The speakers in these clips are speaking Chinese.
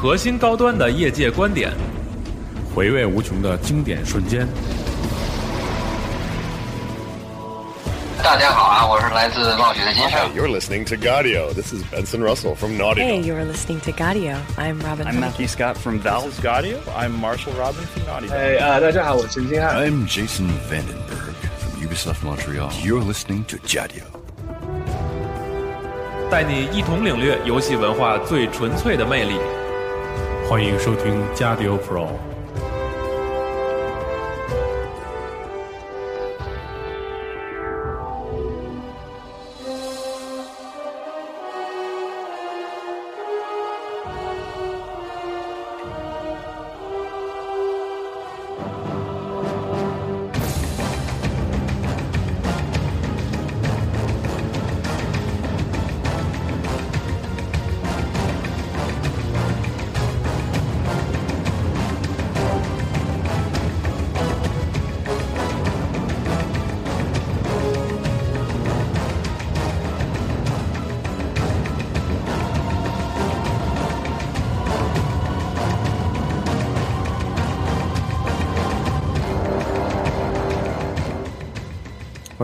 核心高端的业界观点，回味无穷的经典瞬间。大家好啊，我是来自冒雪的金盛。You're listening to Gaudio. This is Benson Russell from Naughty Hey, you're listening to Gaudio. I'm Robin. I'm Matthew Scott from Valve. This is Gaudio. I'm Marshall Robin from Naughty. 哎啊，大家好，我是陈金汉。I'm Jason Vandenberg from Ubisoft Montreal. You're listening to Gaudio. 带你一同领略游戏文化最纯粹的魅力。欢迎收听加迪欧 Pro。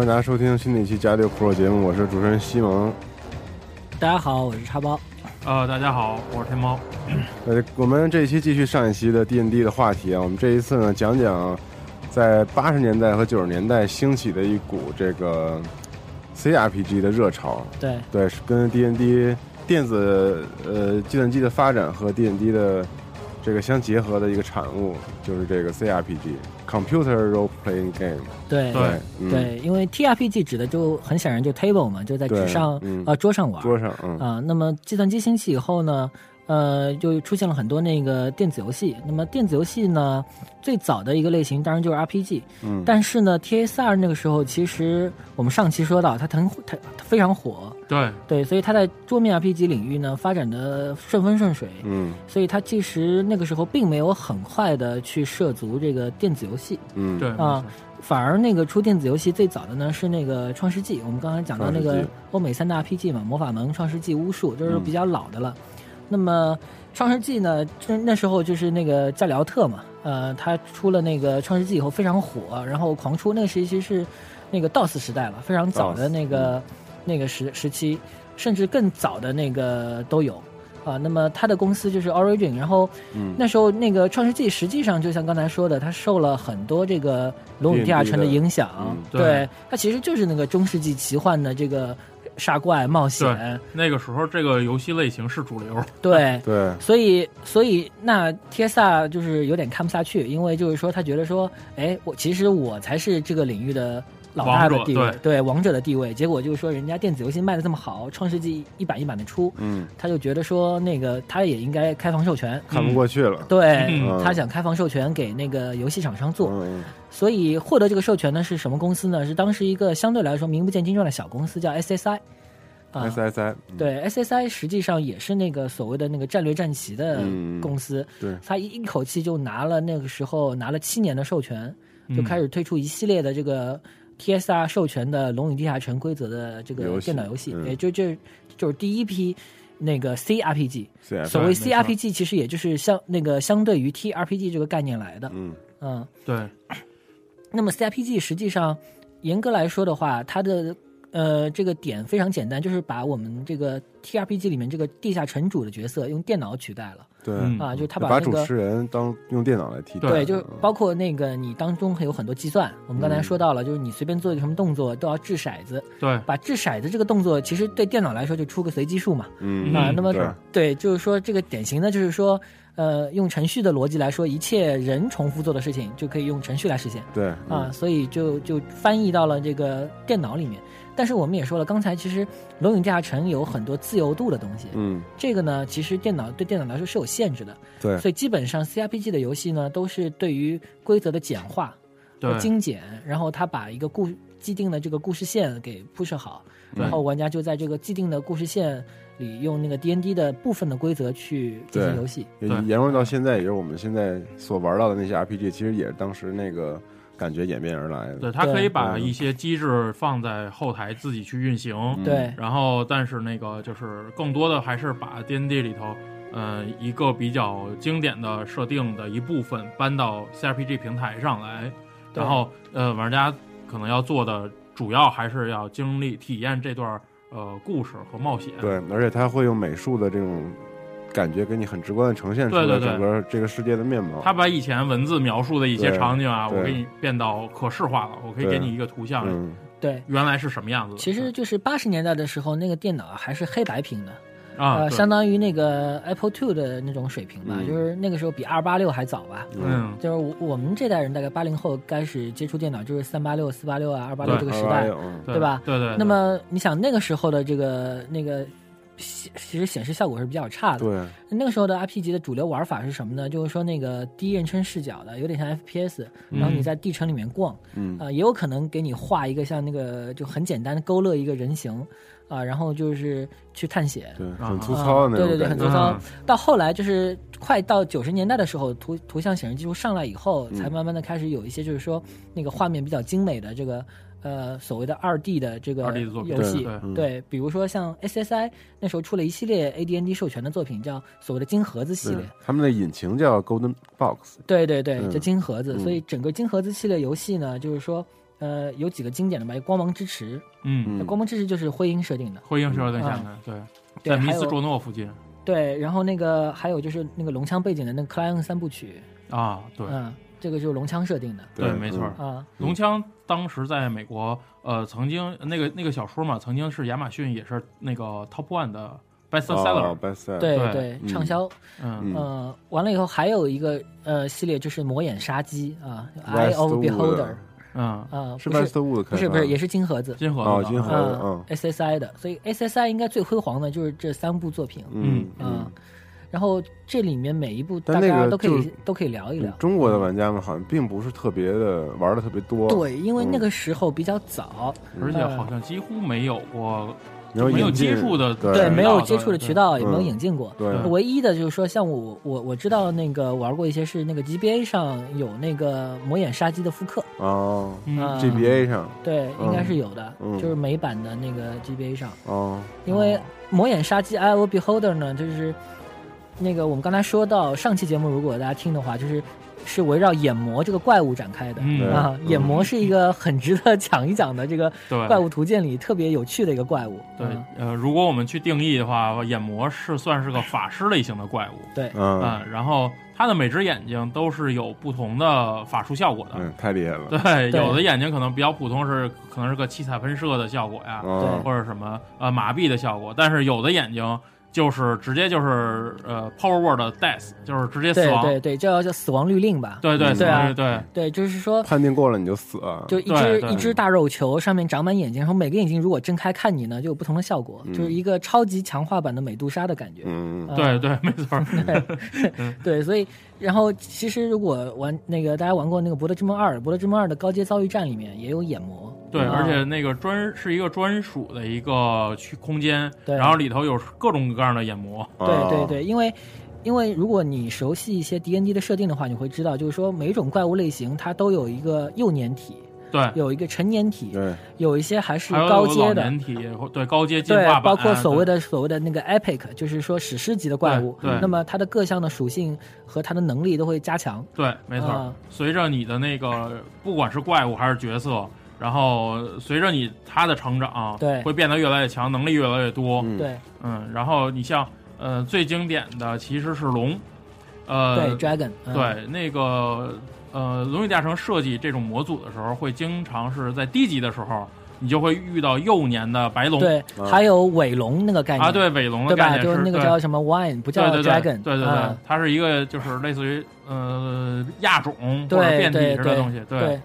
迎大家收听新的一期《加六 Pro》节目，我是主持人西蒙。大家好，我是叉包。呃，大家好，我是天猫。呃，我们这一期继续上一期的 D N D 的话题啊，我们这一次呢讲讲在八十年代和九十年代兴起的一股这个 C R P G 的热潮。对对，是跟 D N D 电子呃计算机的发展和 D N D 的这个相结合的一个产物，就是这个 C R P G Computer Role Playing Game。对对嗯对，因为 T R P G 指的就很显然就 table 嘛，就在纸对上嗯呃桌上玩。桌上嗯啊，那么计算机兴起以后呢，呃，就出现了很多那个电子游戏。那么电子游戏呢，最早的一个类型当然就是 R P G。嗯但是呢，T S R 那个时候其实我们上期说到，它很它它非常火。对对，所以它在桌面 RPG 领域呢发展的顺风顺水。嗯所以它其实那个时候并没有很快的去涉足这个电子游戏。嗯对啊，反而那个出电子游戏最早的呢是那个《创世纪》，我们刚才讲到那个欧美三大 RPG 嘛，《魔法门》《创世纪》《巫术》，这是嗯比较老的了。那么《创世纪》呢，就那时候就是那个加里奥特嘛，呃，他出了那个《创世纪》以后非常火，然后狂出，那个时期是那个 DOS 时代了，非常早的那个、那个时时期，甚至更早的那个都有。啊，那么他的公司就是 Origin，然后嗯那时候那个《创世纪》实际上就像刚才说的，它受了很多这个《龙与地下城》的影响，嗯对对，它其实就是那个中世纪奇幻的这个杀怪冒险，，那个时候这个游戏类型是主流。对 对所以所以那 TSR 就是有点看不下去，因为就是说他觉得说，哎，我其实我才是这个领域的。老大的地位，对。王者的地位，结果就是说，人家电子游戏卖的这么好，创世纪一版一版的出，嗯，他就觉得说，那个他也应该开放授权，看不过去了。对、嗯。他想开放授权给那个游戏厂商做，嗯。所以获得这个授权呢是什么公司呢？是当时一个相对来说名不见经传的小公司，叫 SSI。啊，，SSI 对 SSI 实际上也是那个所谓的那个战略战旗的嗯。公司，对。他一一口气就拿了那个时候拿了七年的授权，就嗯开始推出一系列的这个 TSR 授权的《龙与地下城》规则的这个电脑游戏，嗯也就这就是第一批那个 CRPG。所谓 CRPG，其实也就是相那个相对于 TRPG 这个概念来的。嗯嗯，对，那么 CRPG 实际上严格来说的话，它的呃这个点非常简单，就是把我们这个 TRPG 里面这个地下城主的角色用电脑取代了。对嗯啊，就他把那个主持人当用电脑来替代，对，就是包括那个你当中还有很多计算，我们刚才嗯说到了，就是你随便做一个什么动作都要掷骰子，对，把掷骰子这个动作，其实对电脑来说就出个随机数嘛。嗯啊，那么对对，就是说这个典型的就是说，呃，用程序的逻辑来说，一切人重复做的事情就可以用程序来实现对啊，所以就就翻译到了这个电脑里面。但是我们也说了，刚才其实《龙影地下城》有很多自由度的东西，嗯。这个呢，其实电脑对电脑来说是有限制的，对。所以基本上 CRPG 的游戏呢，都是对于规则的简化精简，然后他把一个故既定的这个故事线给铺设好，对。然后玩家就在这个既定的故事线里用那个 D N D 的部分的规则去进行游戏。也沿用到现在，也就是我们现在所玩到的那些 RPG，其实也是当时那个感觉演变而来的。对，它可以把嗯一些机制放在后台自己去运行，对。然后但是那个就是更多的还是把 D N D 里头呃一个比较经典的设定的一部分搬到 CRPG 平台上来，然后呃玩家可能要做的主要还是要经历体验这段呃故事和冒险。对，而且他会用美术的这种感觉给你很直观的呈现出来对对对。整个这个世界的面貌。他把以前文字描述的一些场景啊，我给你变到可视化了，我可以给你一个图像，嗯，对，原来是什么样子。其实就是八十年代的时候，那个电脑还是黑白屏的，啊，呃，相当于那个 Apple Two 的那种水平吧，嗯。就是那个时候比二八六还早吧。嗯，就是我我们这代人大概八零后开始接触电脑，就是三八六、四八六啊、二八六这个时代，嗯。对对吧？对对。对。那么你想那个时候的这个那个显其实显示效果是比较差的。对，那个时候的 RPG 的主流玩法是什么呢？就是说那个第一人称视角的，有点像 FPS，然后你在地城里面逛，嗯啊、也有可能给你画一个像那个就很简单的勾勒一个人形，啊、然后就是去探险。对，啊很粗糙的那种对对对，很粗糙嗯。到后来就是快到九十年代的时候，图图像显示技术上来以后，嗯才慢慢的开始有一些就是说那个画面比较精美的这个呃所谓的二 D 的这个 2D 的作品游戏对，比如说像 SSI 那时候出了一系列 AD&D 授权的作品，叫所谓的金盒子系列。他们的引擎叫 Golden Box，对对对，嗯。叫金盒子。嗯。所以整个金盒子系列游戏呢，就是说呃有几个经典的吧，有光芒之池，嗯，那光芒之池就是灰鹰设定的。灰鹰设定下的，对，在米斯卓诺附近对，然后那个还有就是那个龙枪背景的那个克莱恩三部曲，啊，对。嗯，这个就是龙枪设定的对，没错。啊。龙枪当时在美国，呃，曾经那个那个小说嘛，曾经是亚马逊也是那个 Top One 的 bestseller，哦，bestseller，对对。畅销，嗯。嗯。呃，完了以后还有一个呃系列就是魔眼杀机啊，Eye of Beholder 嗯，啊，是不是 Westwood 不是不是，也是金盒子，金盒子哦金盒子，SSI 的，所以 SSI 应该最辉煌的就是这三部作品，嗯嗯，然后这里面每一部大家都可以都可以聊一聊。嗯，中国的玩家们好像并不是特别的玩的特别多，对，因为那嗯。个时候比较早，而且嗯好像几乎没有过没有没有接触的对。对，没有接触的渠道，也没有嗯引进过。对。唯一的就是说，像我我我知道那个玩过一些是那个 GBA 上有那个魔眼杀机的复刻，哦，GBA 上。对，嗯。应该是有的，嗯。就是美版的那个 GBA 上。哦，因为魔眼杀机 Eye of Beholder 呢，就是那个我们刚才说到上期节目，如果大家听的话，就是是围绕眼魔这个怪物展开的。嗯啊，嗯眼魔是一个很值得讲一讲的这个对。怪物图鉴里特别有趣的一个怪物。对嗯，呃，如果我们去定义的话，眼魔是算是个法师类型的怪物，对，嗯。嗯，然后它的每只眼睛都是有不同的法术效果的。嗯，太厉害了，对，有的眼睛可能比较普通，是可能是个七彩喷射的效果呀，哦。或者什么呃麻痹的效果，但是有的眼睛就是直接就是呃 power word death，就是直接死亡。对对对，叫叫死亡律令吧。对对对啊对对对，就是说，判定过了你就死了，就一只一只大肉球上面长满眼睛，然后每个眼睛如果睁开看你呢，就有不同的效果，嗯就是一个超级强化版的美杜莎的感觉。嗯，啊对对，没错。对，所以然后其实如果玩那个大家玩过那个《博德之门二》，《博德之门二》的高阶遭遇战里面也有眼魔。对，啊而且那个专是一个专属的一个区空间，对然后里头有各种各样的眼魔。对对对，因为因为如果你熟悉一些 D N D 的设定的话，你会知道，就是说每种怪物类型它都有一个幼年体，对，有一个成年体，对，有一些还是高阶的老年。体，对高阶进化版，，包括所谓的的所谓的那个 epic，就是说史诗级的怪物。对对那么它的各项的属性和它的能力都会加强。对，没错。啊随着你的那个不管是怪物还是角色，然后随着你它的成长，对会变得越来越强，能力越来越多。嗯对嗯，然后你像呃最经典的其实是龙，呃，对，dragon，嗯对那个呃《龙与地下城》设计这种模组的时候，会经常是在低级的时候，你就会遇到幼年的白龙。对，啊还有尾龙那个概念啊，对尾龙的对吧？概念就是那个叫什么 wine，不叫对对对 dragon，对对对啊，它是一个就是类似于呃亚种或者对变体对对似的东西，对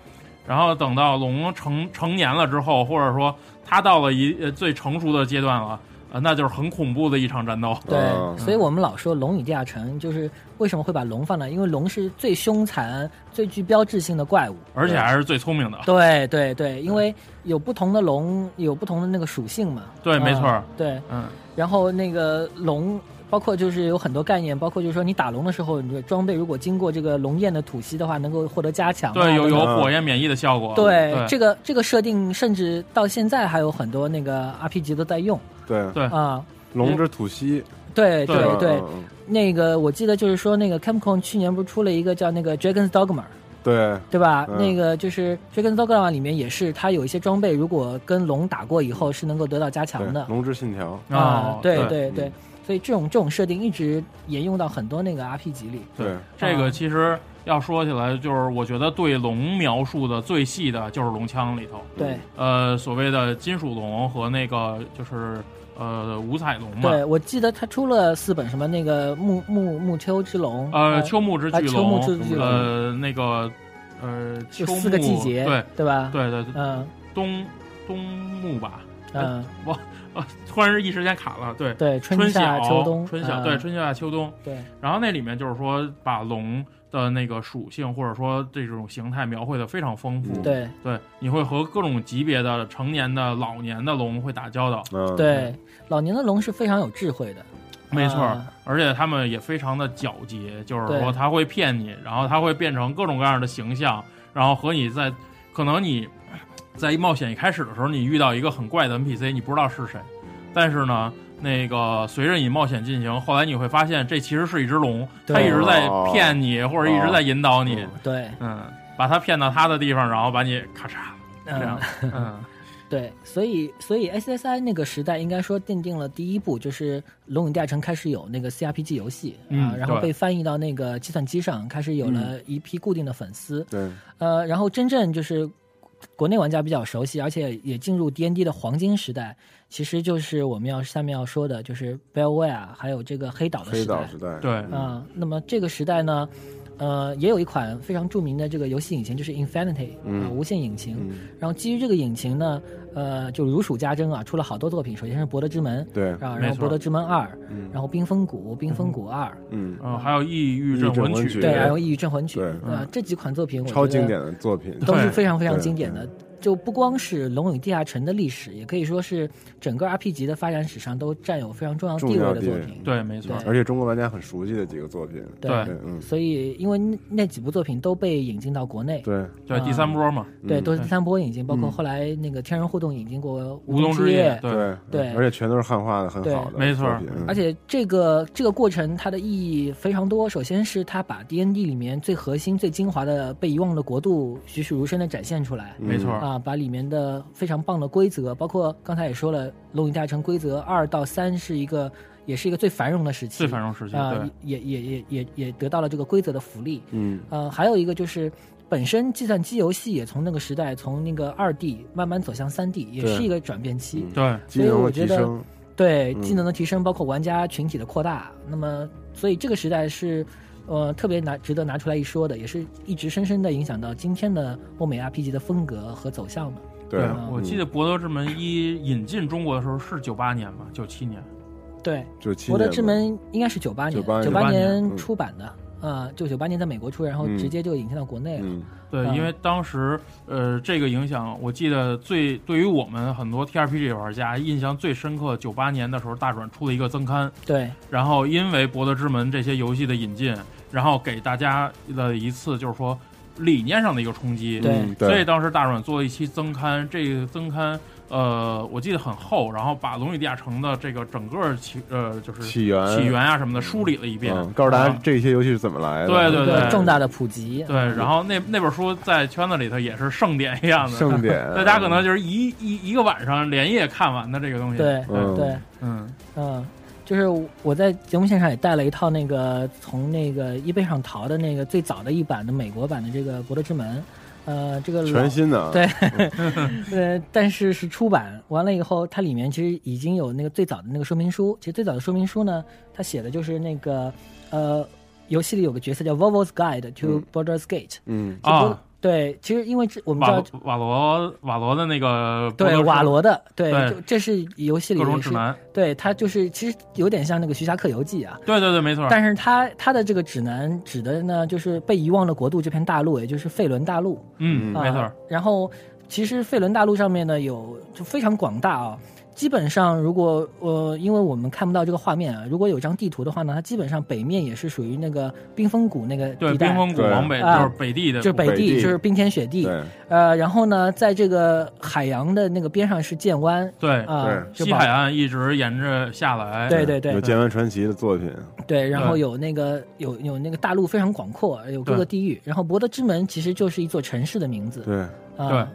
然后等到龙成成年了之后，或者说它到了一呃最成熟的阶段了，呃，那就是很恐怖的一场战斗。对，嗯所以我们老说《龙与地下城》就是为什么会把龙放那？因为龙是最凶残、最具标志性的怪物。而且还是最聪明的。对对对，因为有不同的龙，有不同的那个属性嘛。对没错啊对，嗯，然后那个龙，包括就是有很多概念，包括就是说你打龙的时候，你的装备如果经过这个龙焰的吐息的话，能够获得加强啊。对，有有火焰免疫的效果。对对这个这个设定，甚至到现在还有很多那个 RPG 都在用对。对。啊。龙之吐息，对对。对对。嗯，嗯那个我记得就是说，那个 Capcom 去年不是出了一个叫那个 Dragon's Dogma，对，对吧？嗯。那个就是 Dragon's Dogma 里面也是，它有一些装备，如果跟龙打过以后是能够得到加强的。龙之信条，啊哦，对对对对，所以这种这种设定一直沿用到很多那个 RPG 里。对，这个其实要说起来，就是我觉得对龙描述的最细的就是龙枪里头，对。呃，所谓的金属龙和那个就是呃五彩龙嘛，对，我记得他出了四本，什么那个木木木秋之龙，呃，秋木之巨啊秋木龙，之巨龙。呃，那个呃，秋就四个季节，对对吧？对对，对嗯。冬冬木吧，嗯，我呃，突然是一时间卡了，对，对，春夏秋冬，春夏，嗯。对，春夏秋冬，对。然后那里面就是说把龙的那个属性或者说这种形态描绘的非常丰富，对。对，你会和各种级别的成年的、老年的龙会打交道，嗯，对，老年的龙是非常有智慧的，没错啊，而且他们也非常的狡黠，就是说他会骗你，然后他会变成各种各样的形象，然后和你在可能你在一冒险一开始的时候，你遇到一个很怪的 NPC，你不知道是谁，但是呢。那个随着你冒险进行，后来你会发现这其实是一只龙，它一直在哦骗你，或者一直在引导你，对，嗯，把它骗到它的地方，然后把你咔嚓这样。嗯，，嗯，对，所以所以 SSI 那个时代应该说奠定了第一步，就是《龙与地下城》开始有那个 CRPG 游戏啊、嗯然后被翻译到那个计算机上，开始有了一批固定的粉丝，对，呃，然后真正就是国内玩家比较熟悉，而且也进入 D N D 的黄金时代，其实就是我们要下面要说的，就是 Bellware 还有这个黑岛的时代岛时代，对，啊、那么这个时代呢，呃，也有一款非常著名的这个游戏引擎，就是 Infinity 啊、嗯无限引擎。嗯，然后基于这个引擎呢，呃，就如数家珍啊，出了好多作品。首先是《博德之门》对，啊，然后《博德之门二》，嗯然后《冰封谷》《冰封谷二》嗯，嗯，还有《抑郁镇异域镇魂曲》，对，还有《抑郁镇魂曲》对啊，这几款作品我觉得超经典的作品，都是非常非常经典的。就不光是《龙与地下城》的历史，也可以说是整个 RPG 的发展史上都占有非常重要地位的作品。对，没错，而且中国玩家很熟悉的几个作品，对。对，嗯，所以因为那那几部作品都被引进到国内，对，对，第三波嘛，对，嗯。都是第三波引进，包括嗯。后来那个天人互动引进过《无冬之冬夜》，对，对。对。而且全都是汉化的很好的，没错。作品嗯。而且这个这个过程它的意义非常多。首先是它把 D N D 里面最核心、最精华的被遗忘的国度栩栩如生的展现出来。没错，啊，把里面的非常棒的规则，包括刚才也说了，《龙与地下城》规则二到三是一个，也是一个最繁荣的时期，最繁荣时期，啊对，，也也也也也得到了这个规则的福利。嗯呃，还有一个就是，本身计算机游戏也从那个时代，从那个二 D 慢慢走向三 D，也是一个转变期。嗯对，技能的所以我觉得，对嗯技能的提升，包括玩家群体的扩大，那么所以这个时代是，呃，特别拿值得拿出来一说的，也是一直深深的影响到今天的欧美 RPG 的风格和走向嘛。对，我记得《博德之门一》引进中国的时候是九八年吧，九七年，对，就七博德之门应该是九八年，98九年年嗯。出版的，啊、就九八年在美国出，然后嗯。直接就引进到国内了。嗯。对，啊因为当时呃这个影响，我记得最对于我们很多 TRPG 玩家印象最深刻，九八年的时候大转出了一个增刊，对，然后因为《博德之门》这些游戏的引进，然后给大家的一次就是说理念上的一个冲击，对。嗯对，所以当时大软做了一期增刊，这个增刊呃我记得很厚，然后把《龙与地下城》的这个整个起呃就是起源。起源啊什么的梳理了一遍，嗯，告诉大家这些游戏是怎么来的，对对对。重大的普及。对，然后那那本书在圈子里头也是盛典一样的，盛典，大家可能就是一一一个晚上连夜看完的这个东西。对嗯。对，嗯，嗯，就是我在节目现场也带了一套那个从那个 eBay 上淘的那个最早的一版的美国版的这个《博德之门》，呃，这个全新的，对，呃，但是是出版完了以后，它里面其实已经有那个最早的那个说明书。其实最早的说明书呢，它写的就是那个呃，游戏里有个角色叫 Volvo's Guide to 嗯 Baldur's Gate。嗯就波啊，对，其实因为这我们知道，瓦罗瓦罗的那个对瓦罗的，对，这是游戏里各种也是，指南，对，它就是其实有点像那个徐霞客游记啊。对对对，没错。但是它它的这个指南指的呢，就是被遗忘的国度这片大陆，也就是费伦大陆。嗯，啊没错。然后其实费伦大陆上面呢有就非常广大啊，基本上如果呃，因为我们看不到这个画面啊，如果有张地图的话呢，它基本上北面也是属于那个冰封谷那个对，地带。冰封谷往北啊就是北地的就是北北地。地，就是冰天雪地。对呃，然后呢，在这个海洋的那个边上是剑湾。对啊，就西海岸一直沿着下来，对对对有剑湾传奇的作品，对，然后有那个有有那个大陆非常广阔，有各个地域。然后博德之门其实就是一座城市的名字。对，啊、对。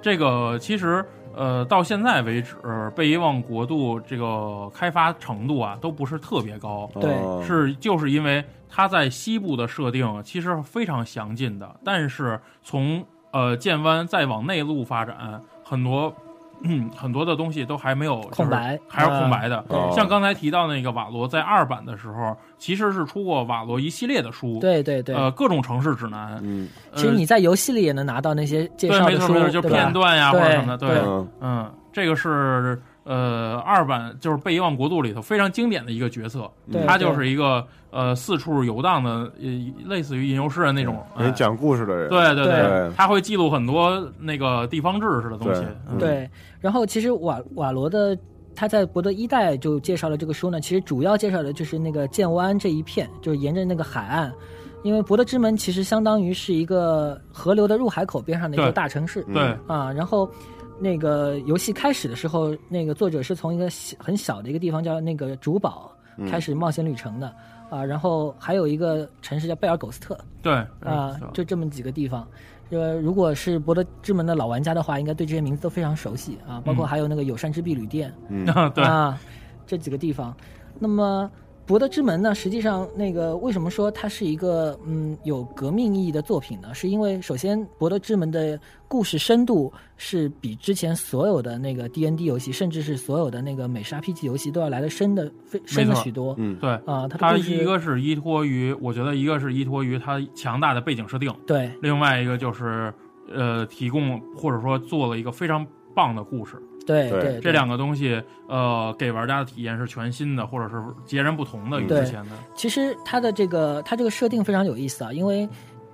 这个其实呃，到现在为止，贝伊望国度这个开发程度啊，都不是特别高。对哦是就是因为它在西部的设定其实非常详尽的，但是从呃剑湾再往内陆发展，很多。嗯，很多的东西都还没有就是空白还是空白的。哦像刚才提到那个瓦罗，在二版的时候，其实是出过瓦罗一系列的书，对对对。呃，各种城市指南。嗯其实你在游戏里也能拿到那些介对，绍的书，没错没错，就片段呀或者什么的，对嗯嗯，这个是呃二版就是《被遗忘国度》里头非常经典的一个角色，对他就是一个呃四处游荡的，呃类似于吟游诗人那种，哎给你讲故事的人，对对对他会记录很多那个地方志似的东西。对，嗯对，然后其实瓦瓦罗的他在博德一代就介绍了这个书呢，其实主要介绍的就是那个剑湾这一片，就是沿着那个海岸。因为博德之门其实相当于是一个河流的入海口边上的一个大城市，对。啊，然后那个游戏开始的时候，那个作者是从一个小很小的一个地方叫那个主堡嗯开始冒险旅程的，啊，然后还有一个城市叫贝尔苟斯特，对啊嗯，就这么几个地方。呃，如果是博德之门的老玩家的话，应该对这些名字都非常熟悉啊，包括还有那个友善之壁旅店，嗯 对啊，这几个地方。那么博德之门呢，实际上那个为什么说它是一个嗯有革命意义的作品呢？是因为首先博德之门的故事深度是比之前所有的那个 D N D 游戏，甚至是所有的那个美式 R P G 游戏都要来的深的非深了许多。嗯对。啊，它的它一个是依托于，我觉得一个是依托于它强大的背景设定，对另外一个就是呃提供或者说做了一个非常棒的故事。对对对，这两个东西，呃，给玩家的体验是全新的，或者是截然不同的与之前的。其实它的这个它这个设定非常有意思啊，因为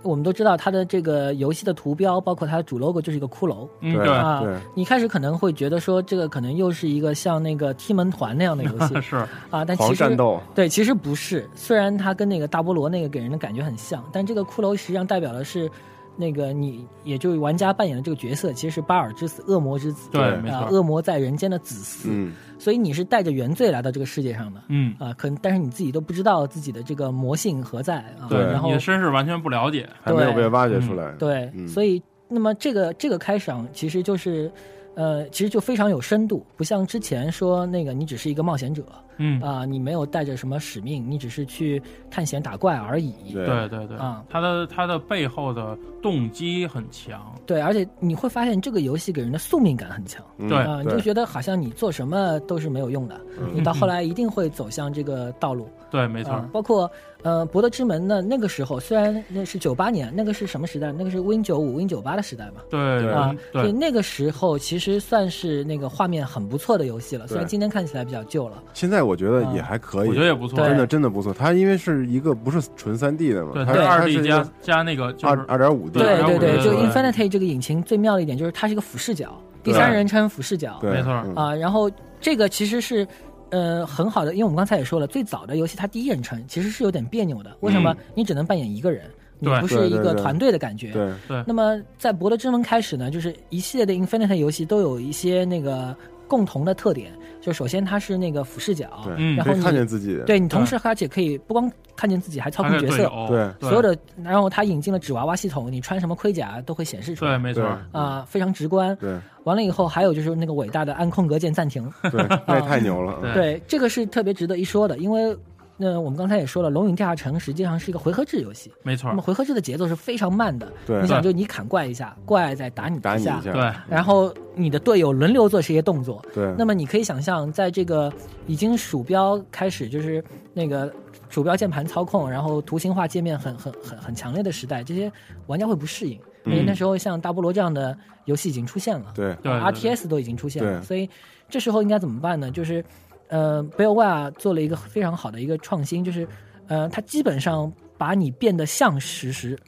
我们都知道它的这个游戏的图标，包括它的主 logo 就是一个骷髅。嗯，对对，啊对，你开始可能会觉得说这个可能又是一个像那个踢门团那样的游戏 是，啊，但其实战斗，对，其实不是。虽然它跟那个大菠萝那个给人的感觉很像，但这个骷髅实际上代表的是那个你，也就是玩家扮演的这个角色，其实是巴尔之子，恶魔之子。对没错啊，恶魔在人间的子嗣。嗯所以你是带着原罪来到这个世界上的。嗯，啊，可能但是你自己都不知道自己的这个魔性何在啊。对然后你的身世完全不了解。还没有被挖掘出来，对，嗯所以那么这个这个开场其实就是，呃，其实就非常有深度，不像之前说那个你只是一个冒险者嗯，啊、你没有带着什么使命，你只是去探险打怪而已。对对对对，啊它的它的背后的动机很强。对，而且你会发现这个游戏给人的宿命感很强。嗯对啊、你就觉得好像你做什么都是没有用的，你到后来一定会走向这个道路。对，没错啊，，包括呃，博德之门呢，那个时候虽然那是九八年，那个是什么时代？那个是 Win 九五、Win 九八的时代嘛。对对对，所以那个时候其实算是那个画面很不错的游戏了，虽然今天看起来比较旧了。现在我觉得也还可以，我觉得也不错。真的真的不错。它因为是一个不是纯三 D 的嘛，对，它它是二 D 加加那个就是二二点五 D，对对对，就 Infinity 这个引擎最妙的一点就是它是一个俯视角，第三人称俯视角没错嗯啊。然后这个其实是呃很好的，因为我们刚才也说了，最早的游戏它第一人称其实是有点别扭的。为什么嗯？你只能扮演一个人，你不是一个团队的感觉。对那么在《博德之门》开始呢，就是一系列的 Infinity 游戏都有一些那个共同的特点，就首先它是那个俯视角，对，嗯然后你看见自己，对你同时而且可以不光看见自己，还操控角色，对所有的，然后它引进了纸娃娃系统，你穿什么盔甲都会显示出对，来，没错，啊、非常直观。对完了以后，还有就是那个伟大的按空格键暂停，对，那也太牛了，对对，这个是特别值得一说的，因为。那我们刚才也说了，《龙影地下城》实际上是一个回合制游戏。没错。那么，回合制的节奏是非常慢的。对。你想，就你砍怪一下，怪再打你下，打你一下，对，然后你的队友轮流做这些动作。对，那么你可以想象，在这个已经鼠标开始就是那个鼠标键盘操控，然后图形化界面很很很很强烈的时代，这些玩家会不适应。因为那时候像大菠萝这样的游戏已经出现了，对。对对 RTS 都已经出现了，所以这时候应该怎么办呢？就是，呃 b e l l w a 做了一个非常好的一个创新，就是，呃，它基本上把你变得像实时。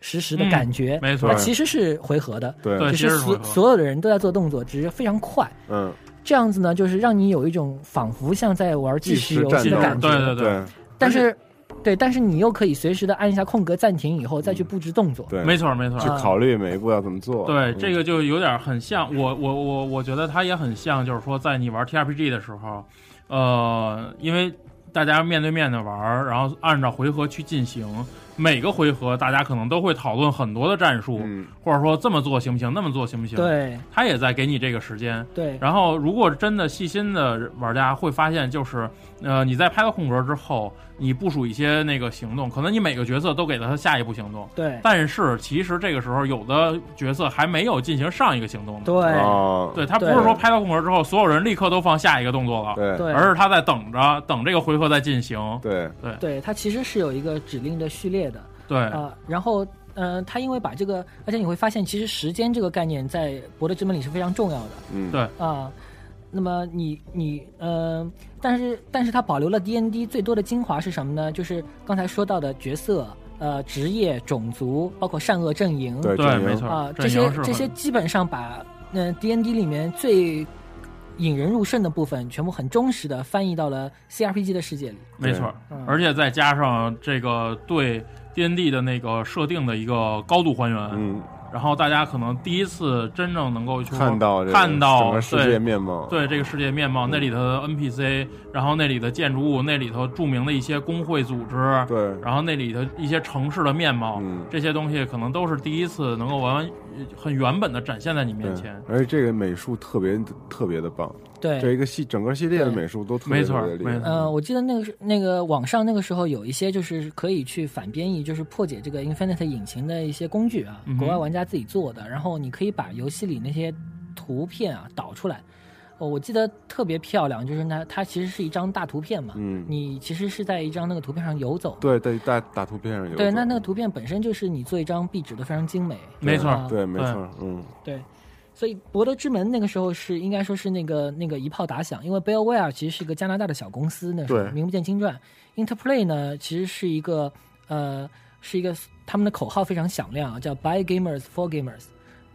实时的嗯感觉，没错它其实是回合的，对对只是所有的人都在做动作，只是非常快。嗯这样子呢，就是让你有一种仿佛像在玩即时游戏的感觉。对对对，但是。对，但是你又可以随时的按一下空格暂停，以后再去布置动作。对，没错没错，去考虑每一步要怎么做。对，这个就有点很像我我我我觉得它也很像，就是说在你玩 T R P G 的时候，呃，因为大家面对面的玩，然后按照回合去进行。每个回合，大家可能都会讨论很多的战术，或者说这么做行不行，那么做行不行？对，他也在给你这个时间。对，然后如果真的细心的玩家会发现，就是呃，你在拍个空格之后，你部署一些那个行动，可能你每个角色都给了他下一步行动。对，但是其实这个时候有的角色还没有进行上一个行动。对，对他不是说拍到空格之后，所有人立刻都放下一个动作了，对，而是他在等着等这个回合在进行。对，对，对，他其实是有一个指令的序列的。对啊，然后呃，他因为把这个，而且你会发现，其实时间这个概念在《博德之门》里是非常重要的。嗯，对啊，那么你你呃，但是但是他保留了 D N D 最多的精华是什么呢？就是刚才说到的角色、呃职业、种族，包括善恶阵营。对对，没错啊，这些这些基本上把嗯 D N D 里面最引人入胜的部分，全部很忠实的翻译到了 C R P G 的世界里。没错，而且再加上这个对。D N D 的那个设定的一个高度还原，然后大家可能第一次真正能够去看到看到整个世界面貌，对这个世界面貌，那里头的 N P C，然后那里的建筑物，那里头著名的一些工会组织，对，然后那里头一些城市的面貌，嗯，这些东西可能都是第一次能够完完很原本的展现在你面前，而且这个美术特别特别的棒。对，这一个系整个系列的美术都特别特别厉害。嗯，我记得那个是那个网上那个时候有一些就是可以去反编译，就是破解这个 Infinite 引擎的一些工具啊，国外玩家自己做的。然后你可以把游戏里那些图片啊导出来。哦，我记得特别漂亮，就是那它其实是一张大图片嘛。嗯。你其实是在一张那个图片上游走。对，在大大图片上游走。对，那那个图片本身就是你做一张壁纸都非常精美。没错，对，没错，嗯，对。所以，博德之门那个时候是应该说是那个那个一炮打响，因为 BioWare 其实是一个加拿大的小公司，那时候名不见经传。Interplay 呢，其实是一个呃，是一个他们的口号非常响亮啊，叫 By Gamers for Gamers。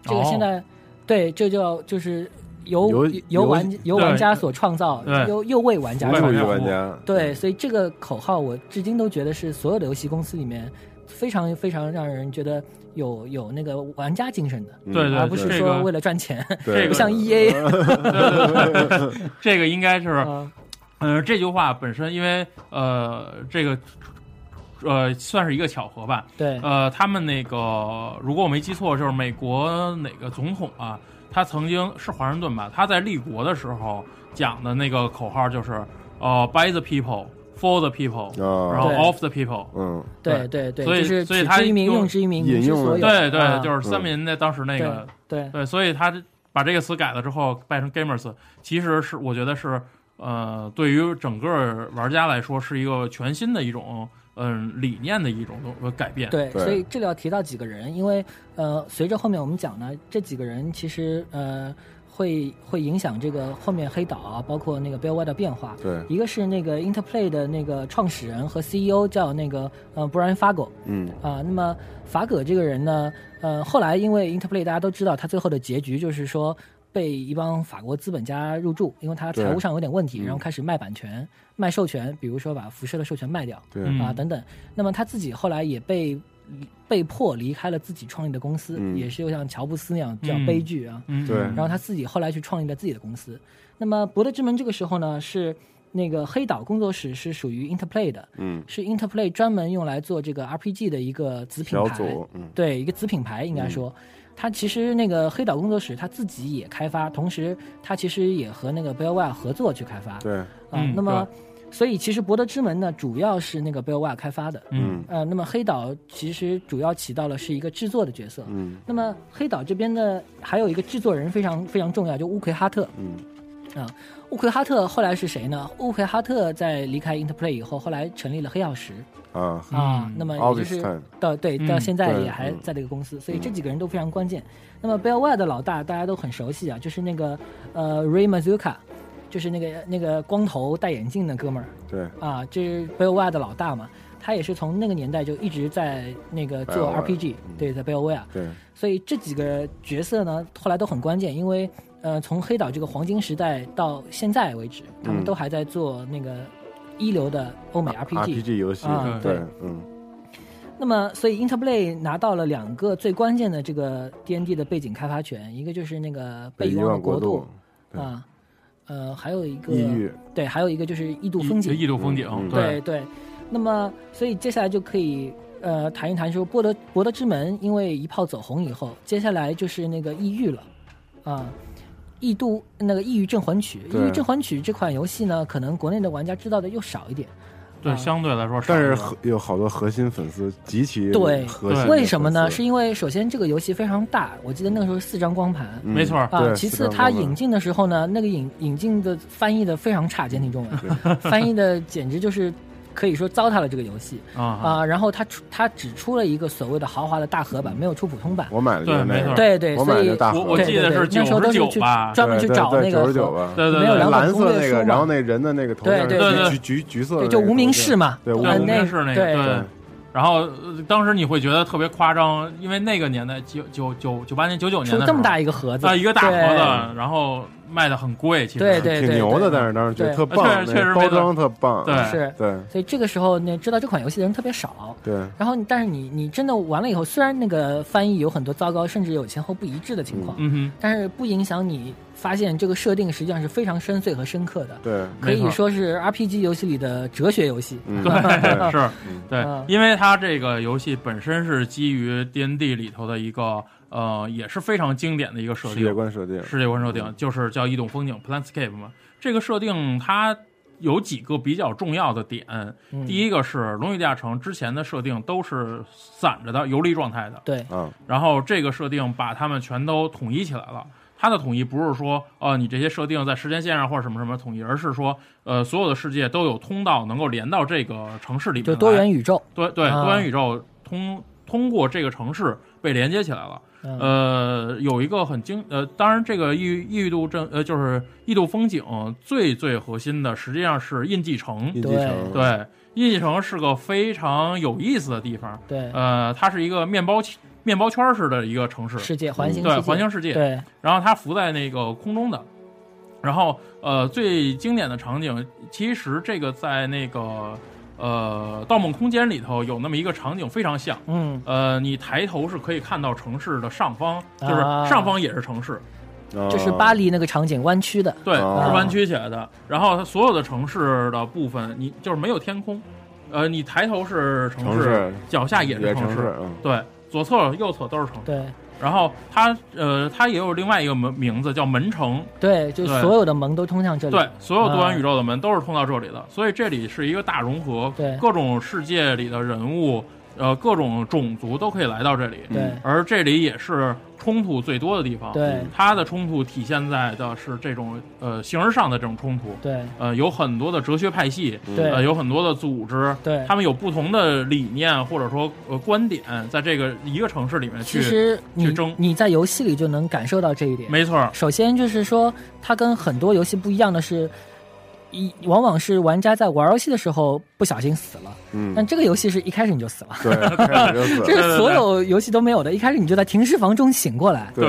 这个现在对，这叫就是由由玩由玩家所创造，又又为玩家创造。玩家。对，所以这个口号我至今都觉得是所有的游戏公司里面非常非常让人觉得。有有那个玩家精神的，对对，而不是说为了赚钱，这个像 E A，这个应该是，嗯，这句话本身，因为呃，这个呃，算是一个巧合吧，对，呃，他们那个，如果我没记错，就是美国哪个总统啊，他曾经是华盛顿吧，他在立国的时候讲的那个口号就是，呃，By the people。For the people，然后 of the people，嗯，对对对，所以所以他之于民，用之于民，引用所有，对对，就是三民那当时那个，对对，所以他把这个词改了之后，变成 gamers，其实是我觉得是呃，对于整个玩家来说是一个全新的一种嗯理念的一种改变。对，所以这里要提到几个人，因为呃，随着后面我们讲呢，这几个人其实呃。会会影响这个后面黑岛啊，包括那个 BioWare 的变化。对，一个是那个 Interplay 的那个创始人和 CEO 叫那个呃 Brian Fargo。嗯。啊，那么法葛这个人呢，呃，后来因为 Interplay 大家都知道，他最后的结局就是说被一帮法国资本家入驻，因为他财务上有点问题，然后开始卖版权、卖授权，比如说把辐射的授权卖掉，对啊等等。那么他自己后来也被。被迫离开了自己创立的公司，也是又像乔布斯那样比较悲剧啊。对，然后他自己后来去创立了自己的公司。那么《博德之门》这个时候呢，是那个黑岛工作室是属于 Interplay 的，嗯，是 Interplay 专门用来做这个 RPG 的一个子品牌，对，一个子品牌应该说，他其实那个黑岛工作室他自己也开发，同时他其实也和那个 BioWare 合作去开发，对，啊，那么。所以其实《博德之门》呢，主要是那个 BioWare 开发的。嗯。呃，那么黑岛其实主要起到了是一个制作的角色。嗯。那么黑岛这边呢，还有一个制作人非常非常重要，就乌奎哈特。嗯。啊，乌奎哈特后来是谁呢？乌奎哈特在离开 Interplay 以后，后来成立了黑曜石。啊。啊，那么也就是到对到现在也还在这个公司，所以这几个人都非常关键。那么 BioWare 的老大大家都很熟悉啊，就是那个呃 Ray Mazuka。就是那个那个光头戴眼镜的哥们儿，对。啊，这是 BioWare 的老大嘛，他也是从那个年代就一直在那个做 RPG，对，在 BioWare，对，所以这几个角色呢，后来都很关键，因为呃，从黑岛这个黄金时代到现在为止，他们嗯。都还在做那个一流的欧美 RPG。RPG 游戏啊，对对，嗯，那么，所以 Interplay 拿到了两个最关键的这个 D N D 的背景开发权，一个就是那个被遗忘的国度对啊，呃，还有一个异域，对，还有一个就是异度风景，异度风景，嗯嗯对对。那么，所以接下来就可以呃谈一谈说博德博德之门，因为一炮走红以后，接下来就是那个异域了啊。异度那个《异域镇魂曲》，《对异域镇魂曲》这款游戏呢，可能国内的玩家知道的又少一点。对，啊。相对来说少但是，核有好多核心粉丝极其对。核心的为什么呢？是因为首先这个游戏非常大，我记得那个时候四张光盘。嗯。没错。啊，其次它引进的时候呢，那个引引进的翻译的非常差，简体中文。翻译的简直就是可以说糟蹋了这个游戏。啊，啊。然后它出它只出了一个所谓的豪华的大盒版，没有出普通版。我买的是那个对没错，对对，我买所以的大我我记得对对对是那时候都是去吧。专门去找那个九十九吧，对对对没有蓝色那个，然后那人的那个头像对对对。橘橘橘色的对，那个就无名氏嘛，对无名那氏那个，对。对。然后、呃当时你会觉得特别夸张，因为那个年代九九九九八年、九九年的这么大一个盒子啊，一个大盒子，然后卖的很贵，其实。对对挺牛的，但是当时觉得对特棒，确确实包装特棒，对。是，对。所以这个时候呢，知道这款游戏的人特别少。对，然后，但是你你真的玩了以后，虽然那个翻译有很多糟糕，甚至有前后不一致的情况，嗯哼，但是不影响你发现这个设定实际上是非常深邃和深刻的，对，可以说是 RPG 游戏里的哲学游戏。嗯对，是，对嗯，因为它这个游戏本身是基于 D N D 里头的一个呃，也是非常经典的一个设定。世界，观设定，世界观设定就是叫异动风景 （Planscape） 嘛。这个设定它有几个比较重要的点，嗯。第一个是《龙与地下城》之前的设定都是散着的、游离状态的，对，嗯，然后这个设定把它们全都统一起来了。它的统一不是说，呃，你这些设定在时间线上或者什么什么统一，而是说，呃，所有的世界都有通道能够连到这个城市里面，就多元宇宙。对对，啊多元宇宙通通过这个城市被连接起来了。嗯呃，有一个很精呃，当然这个异异度镇呃就是异度风景最最核心的实际上是印记城，印记对城，对，印记城是个非常有意思的地方。对，呃，它是一个面包面包圈式的一个城市，世界环形对世界。环形世界。对，然后它浮在那个空中的。然后呃，最经典的场景，其实这个在那个呃《盗梦空间》里头有那么一个场景非常像。嗯，呃，你抬头是可以看到城市的上方，就是啊上方也是城市，啊这是巴黎那个场景弯曲的。对，啊。是弯曲起来的。然后它所有的城市的部分，你就是没有天空，呃，你抬头是城市城市，脚下也也是城城市，嗯，对，左侧右侧都是城。对然后它呃，它也有另外一个门名字叫门城，对，就所有的门都通向这里。对，所有多元宇宙。宙的门都是通到这里的，所以这里是一个大融合，对各种世界里的人物，呃，各种种族都可以来到这里，对。而这里也是冲突最多的地方。对。它的冲突体现在的是这种呃形而上的这种冲突，对。呃，有很多的哲学派系，对。呃，有很多的组织，对。他们有不同的理念或者说呃观点，在这个一个城市里面去，去争。你在游戏里就能感受到这一点。没错，首先就是说，它跟很多游戏不一样的是，一往往是玩家在玩游戏的时候不小心死了，嗯，但这个游戏是一开始你就死了，对，开始就死了，这是所有游戏都没有的。一开始你就在停尸房中醒过来。对，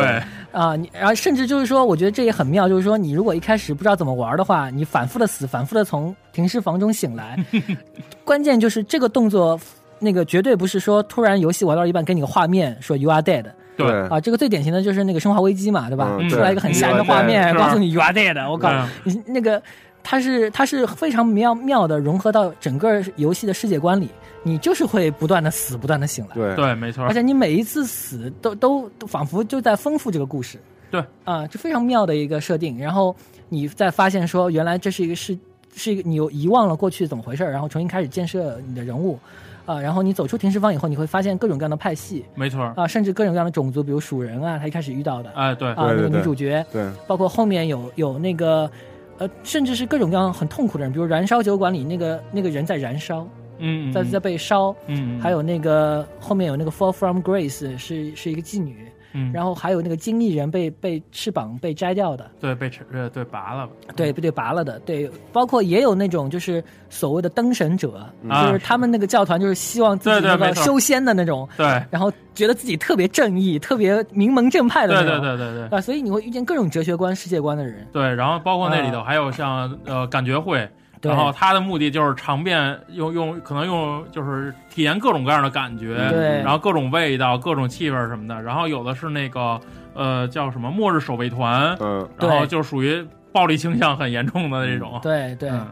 啊，你然后甚至就是说，我觉得这也很妙，就是说你如果一开始不知道怎么玩的话，你反复的死，反复的从停尸房中醒来，关键就是这个动作。那个绝对不是说突然游戏玩到一半给你个画面说 you are dead 对。啊，这个最典型的就是那个生化危机嘛，对吧？嗯出来一个很吓人的画面，告诉你 you are dead，我靠嗯，你那个它是它是非常妙妙的融合到整个游戏的世界观里，你就是会不断的死，不断的醒来，对，对，没错。而，且你每一次死都都都仿佛就在丰富这个故事。对。啊，这非常妙的一个设定。然后你再发现说，原来这是一个是是一个你又遗忘了过去怎么回事儿，然后重新开始建设你的人物。啊，然后你走出停尸房以后，你会发现各种各样的派系。没错，啊，甚至各种各样的种族，比如鼠人啊，他一开始遇到的。啊，哎，对，啊那个女主角，对，包括后面有有那个，呃，甚至是各种各样很痛苦的人，比如燃烧酒馆里那个那个人在燃烧，嗯，在在被烧，嗯，嗯，还有那个后面有那个 Fall from Grace 是是一个妓女，嗯，然后还有那个金翼人被被翅膀被摘掉的，对被呃对拔了，对被对拔了的，对，包括也有那种就是所谓的灯神者，啊就是他们那个教团就是希望自己那个修仙的那种，对。然后觉得自己特别正义、特别名门正派的那种，对对对对。啊，所以你会遇见各种哲学观、世界观的人，对，然后包括那里头啊。还有像呃感觉会。对然后他的目的就是尝遍，用用可能用就是体验各种各样的感觉，对然后各种味道、各种气味什么的。然后有的是那个呃叫什么末日守卫团，嗯，然后就属于暴力倾向很严重的那种。对对，嗯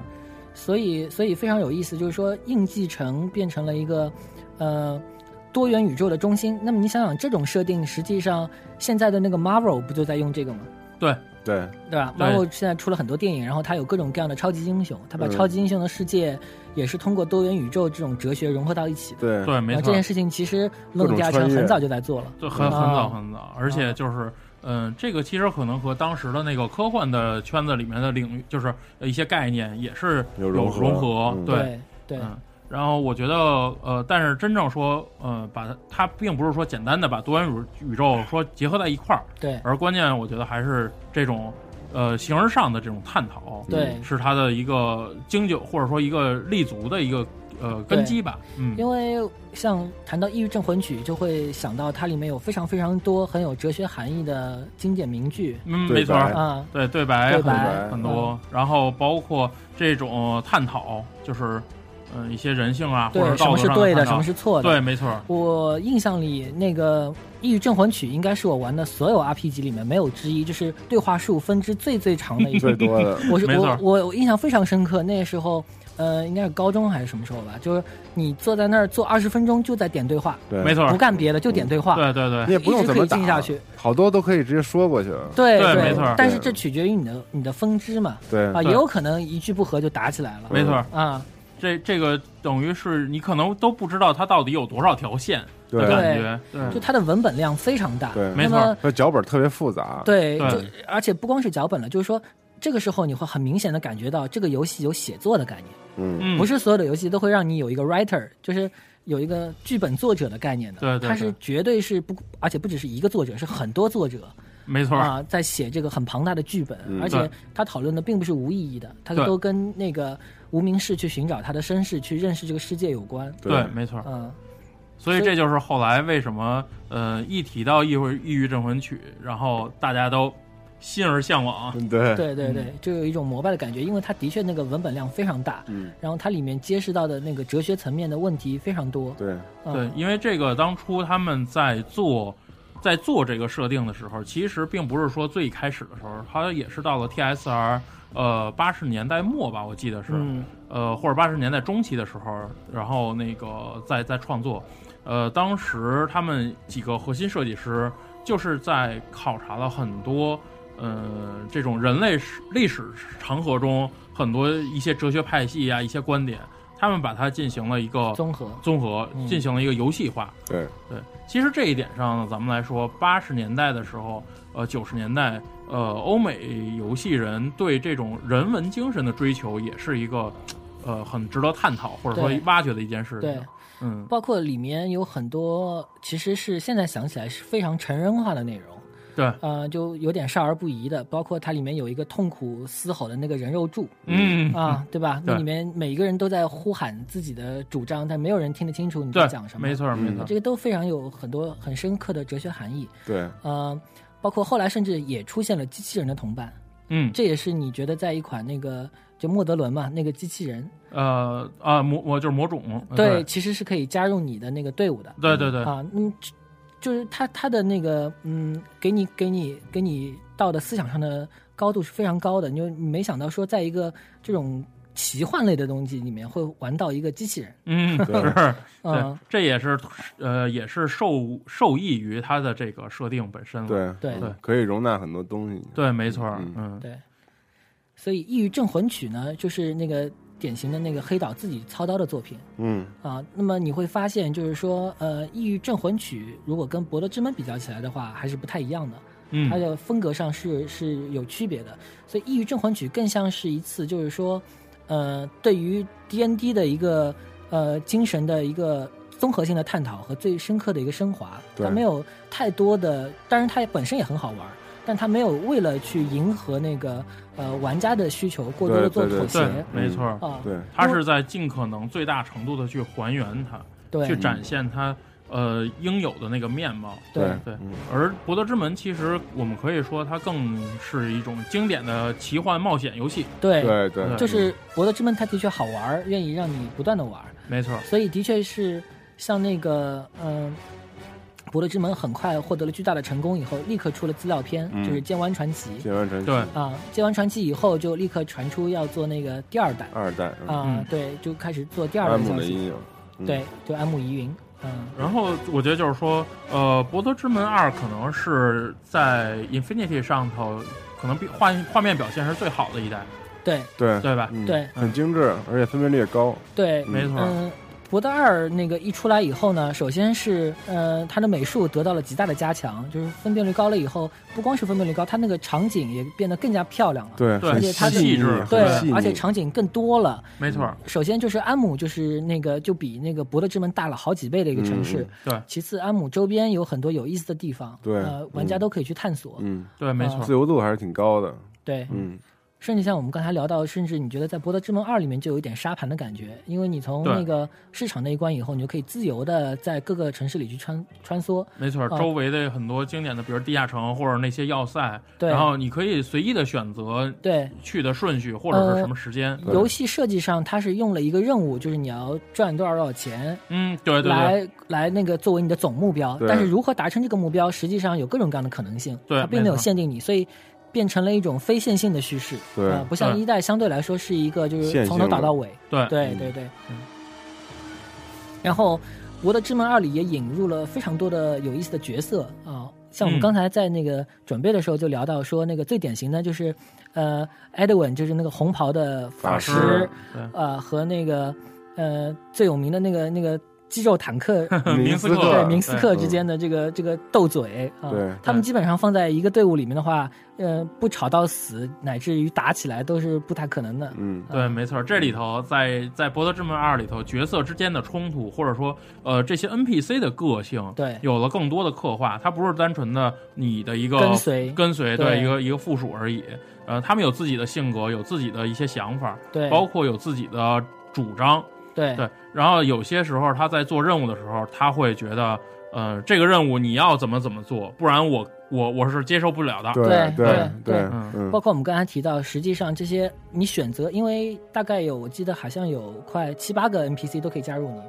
所以所以非常有意思，就是说印记城变成了一个呃多元宇宙的中心。那么你想想，这种设定实际上现在的那个 Marvel 不就在用这个吗？对对，对吧？对？Marvel 现在出了很多电影，然后它有各种各样的超级英雄，它把嗯。超级英雄的世界也是通过多元宇宙这种哲学融合到一起的。对。对，没错。这件，事情其实龙与地下各种穿越城很早就在做了。对很很早啊很早，而且就是。嗯，这个其实可能和当时的那个科幻的圈子里面的领域，就是一些概念也是有有融合。融合嗯。对，对对。嗯，然后我觉得，呃，但是真正说，呃，把它，它并不是说简单的把多元宇宇宙说结合在一块儿，对。而关键我觉得还是这种，呃，形而上的这种探讨，对。是它的一个经久或者说一个立足的一个呃根基吧，嗯，因为像谈到《抑郁镇魂曲》，就会想到它里面有非常非常多很有哲学含义的经典名句。嗯，没错，白。啊，对对白很对白。很多，然后包括这种探讨，就是嗯、呃一些人性啊，或者对，什么是对的，什么是错的。对，没错，我印象里那个《异域镇魂曲》应该是我玩的所有 RPG 里面没有之一，就是对话数分支最最长的一个。最多的，我是我我我印象非常深刻，那时候呃应该是高中还是什么时候吧，就是你坐在那儿坐二十分钟就在点对话，对，没错。不，干别的就点对话，对对对。你，也不用怎么打一直可以进下去，好多都可以直接说过去了。对对没错但是这取决于你的你的分支嘛，对。啊，对。也有可能一句不合就打起来了，没错。啊，这这个等于是你可能都不知道它到底有多少条线的对。感觉，对。就它的文本量非常大，对。没错。它脚本特别复杂。对，对。就而且不光是脚本了，就是说这个时候你会很明显的感觉到这个游戏有写作的概念，嗯，嗯，不是所有的游戏都会让你有一个 writer，就是有一个剧本作者的概念的，对对它是绝对是不，而且不只是一个作者，是很多作者没错，啊在写这个很庞大的剧本，嗯。而且他讨论的并不是无意义的，他都跟那个无名氏去寻找他的身世，去认识这个世界有关，对，没错。嗯，所以这就是后来为什么呃一提到《异域异域镇魂曲》，然后大家都心而向往。嗯对。对对对，就有一种膜拜的感觉，因为它的确那个文本量非常大，嗯，然后它里面揭示到的那个哲学层面的问题非常多，对，嗯。对，因为这个当初他们在做在做这个设定的时候，其实并不是说最开始的时候，它也是到了 TSR 呃八十年代末吧，我记得是，嗯。呃或者八十年代中期的时候，然后那个在在创作，呃当时他们几个核心设计师就是在考察了很多。呃，这种人类史历史长河中很多一些哲学派系啊，一些观点，他们把它进行了一个综合，综合嗯。进行了一个游戏化。对。对，其实这一点上呢，咱们来说，八十年代的时候，呃，九十年代，呃，欧美游戏人对这种人文精神的追求，也是一个，呃，很值得探讨或者说挖掘的一件事情对。，嗯，包括里面有很多其实是现在想起来是非常成人化的内容，对，呃，就有点少儿不宜的，包括它里面有一个痛苦嘶吼的那个人肉柱。嗯。啊，对吧？那里面每一个人都在呼喊自己的主张，但没有人听得清楚你在讲什么。没错，没错，这个都非常有很多很深刻的哲学含义。对，呃，包括后来甚至也出现了机器人的同伴，嗯，这也是你觉得在一款那个就莫德伦嘛那个机器人，呃啊，魔我就是魔种，对，其实是可以加入你的那个队伍的。对对对，啊，那么就就是他他的那个嗯，给你给你给你到的思想上的高度是非常高的，你就你没想到说在一个这种奇幻类的东西里面会玩到一个机器人，嗯，对。是，对嗯，这也是呃，也是受受益于它的这个设定本身了。对对对。可以容纳很多东西。对，没错，嗯。嗯，对，所以《异域镇魂曲》呢，就是那个典型的那个黑岛自己操刀的作品嗯，啊。那么你会发现，就是说，呃，《异域镇魂曲》如果跟《博德之门》比较起来的话，还是不太一样的。嗯，它的风格上是是有区别的，所以《异域镇魂曲》更像是一次，就是说，呃，对于 D N D 的一个呃精神的一个综合性的探讨和最深刻的一个升华。对它没有太多的，当然它本身也很好玩，但他没有为了去迎合那个呃玩家的需求，过多的做妥协，没错，啊。对，他是在尽可能最大程度的去还原它，对。去展现它呃应有的那个面貌。对。对。嗯，而《博德之门》其实我们可以说它更是一种经典的奇幻冒险游戏。对。对对，就是《博德之门》，它的确好玩，愿意让你不断的玩，没错，所以的确是像那个嗯。博德之门很快获得了巨大的成功，以后立刻出了资料片，嗯。就是《剑湾传奇》。剑湾传奇。对。啊，《剑湾传奇》以后就立刻传出要做那个第二代二代啊、嗯对，就开始做第二安代消息。姆的阴影，嗯。对，就安慕疑云，嗯，然后我觉得就是说，呃，《博德之门二》可能是在 Infinity 上头，可能比画画面表现是最好的一代，对。对。对吧？嗯。对很精致，而且分辨率也高，对，没错。嗯，博德二那个一出来以后呢，首先是呃，它的美术得到了极大的加强，就是分辨率高了以后，不光是分辨率高，它那个场景也变得更加漂亮了。对，而且它的细致，对而且场景更多了。没错，首先就是安姆，就是那个就比那个博德之门大了好几倍的一个城市。嗯对。其次，安姆周边有很多有意思的地方，对。呃，玩家都可以去探索。嗯，对，没错。啊，自由度还是挺高的，对，嗯，甚至像我们刚才聊到，甚至你觉得在《博德之门二》里面就有一点沙盘的感觉，因为你从那个市场那一关以后，你就可以自由的在各个城市里去穿穿梭。没错，啊周围的很多经典的，比如地下城或者那些要塞，对然后你可以随意的选择对，去的顺序或者是什么时间。对游戏设计上它是用了一个任务，就是你要赚多少多少钱。嗯，对对对，来来那个作为你的总目标，但是如何达成这个目标，实际上有各种各样的可能性，对它并没有限定你，所以变成了一种非线性的叙事，对呃不像一代相对来说是一个就是从头打到尾，对。对对对。嗯。然后《我的之门二》里也引入了非常多的有意思的角色啊，像我们嗯。刚才在那个准备的时候就聊到说，那个最典型的就是呃，Edwin 就是那个红袍的法法师。师，对呃，和那个呃最有名的那个那个肌肉坦克 明斯克对明斯克之间的这个这个斗嘴啊，对他们基本上放在一个队伍里面的话，呃，不吵到死，乃至于打起来都是不太可能的。嗯，对，没错，这里头在在《博德之门二》里头，角色之间的冲突，或者说呃这些 NPC 的个性，对有了更多的刻画。它不是单纯的你的一个跟随跟随，对对一个一个附属而已。呃，他们有自己的性格，有自己的一些想法，对，包括有自己的主张。对对，然后有些时候他在做任务的时候，他会觉得，呃，这个任务你要怎么怎么做，不然我我我是接受不了的。对对对包，括我们刚才提到，实际上这些你选择，因为大概有我记得好像有快七八个 NPC 都可以加入你吧，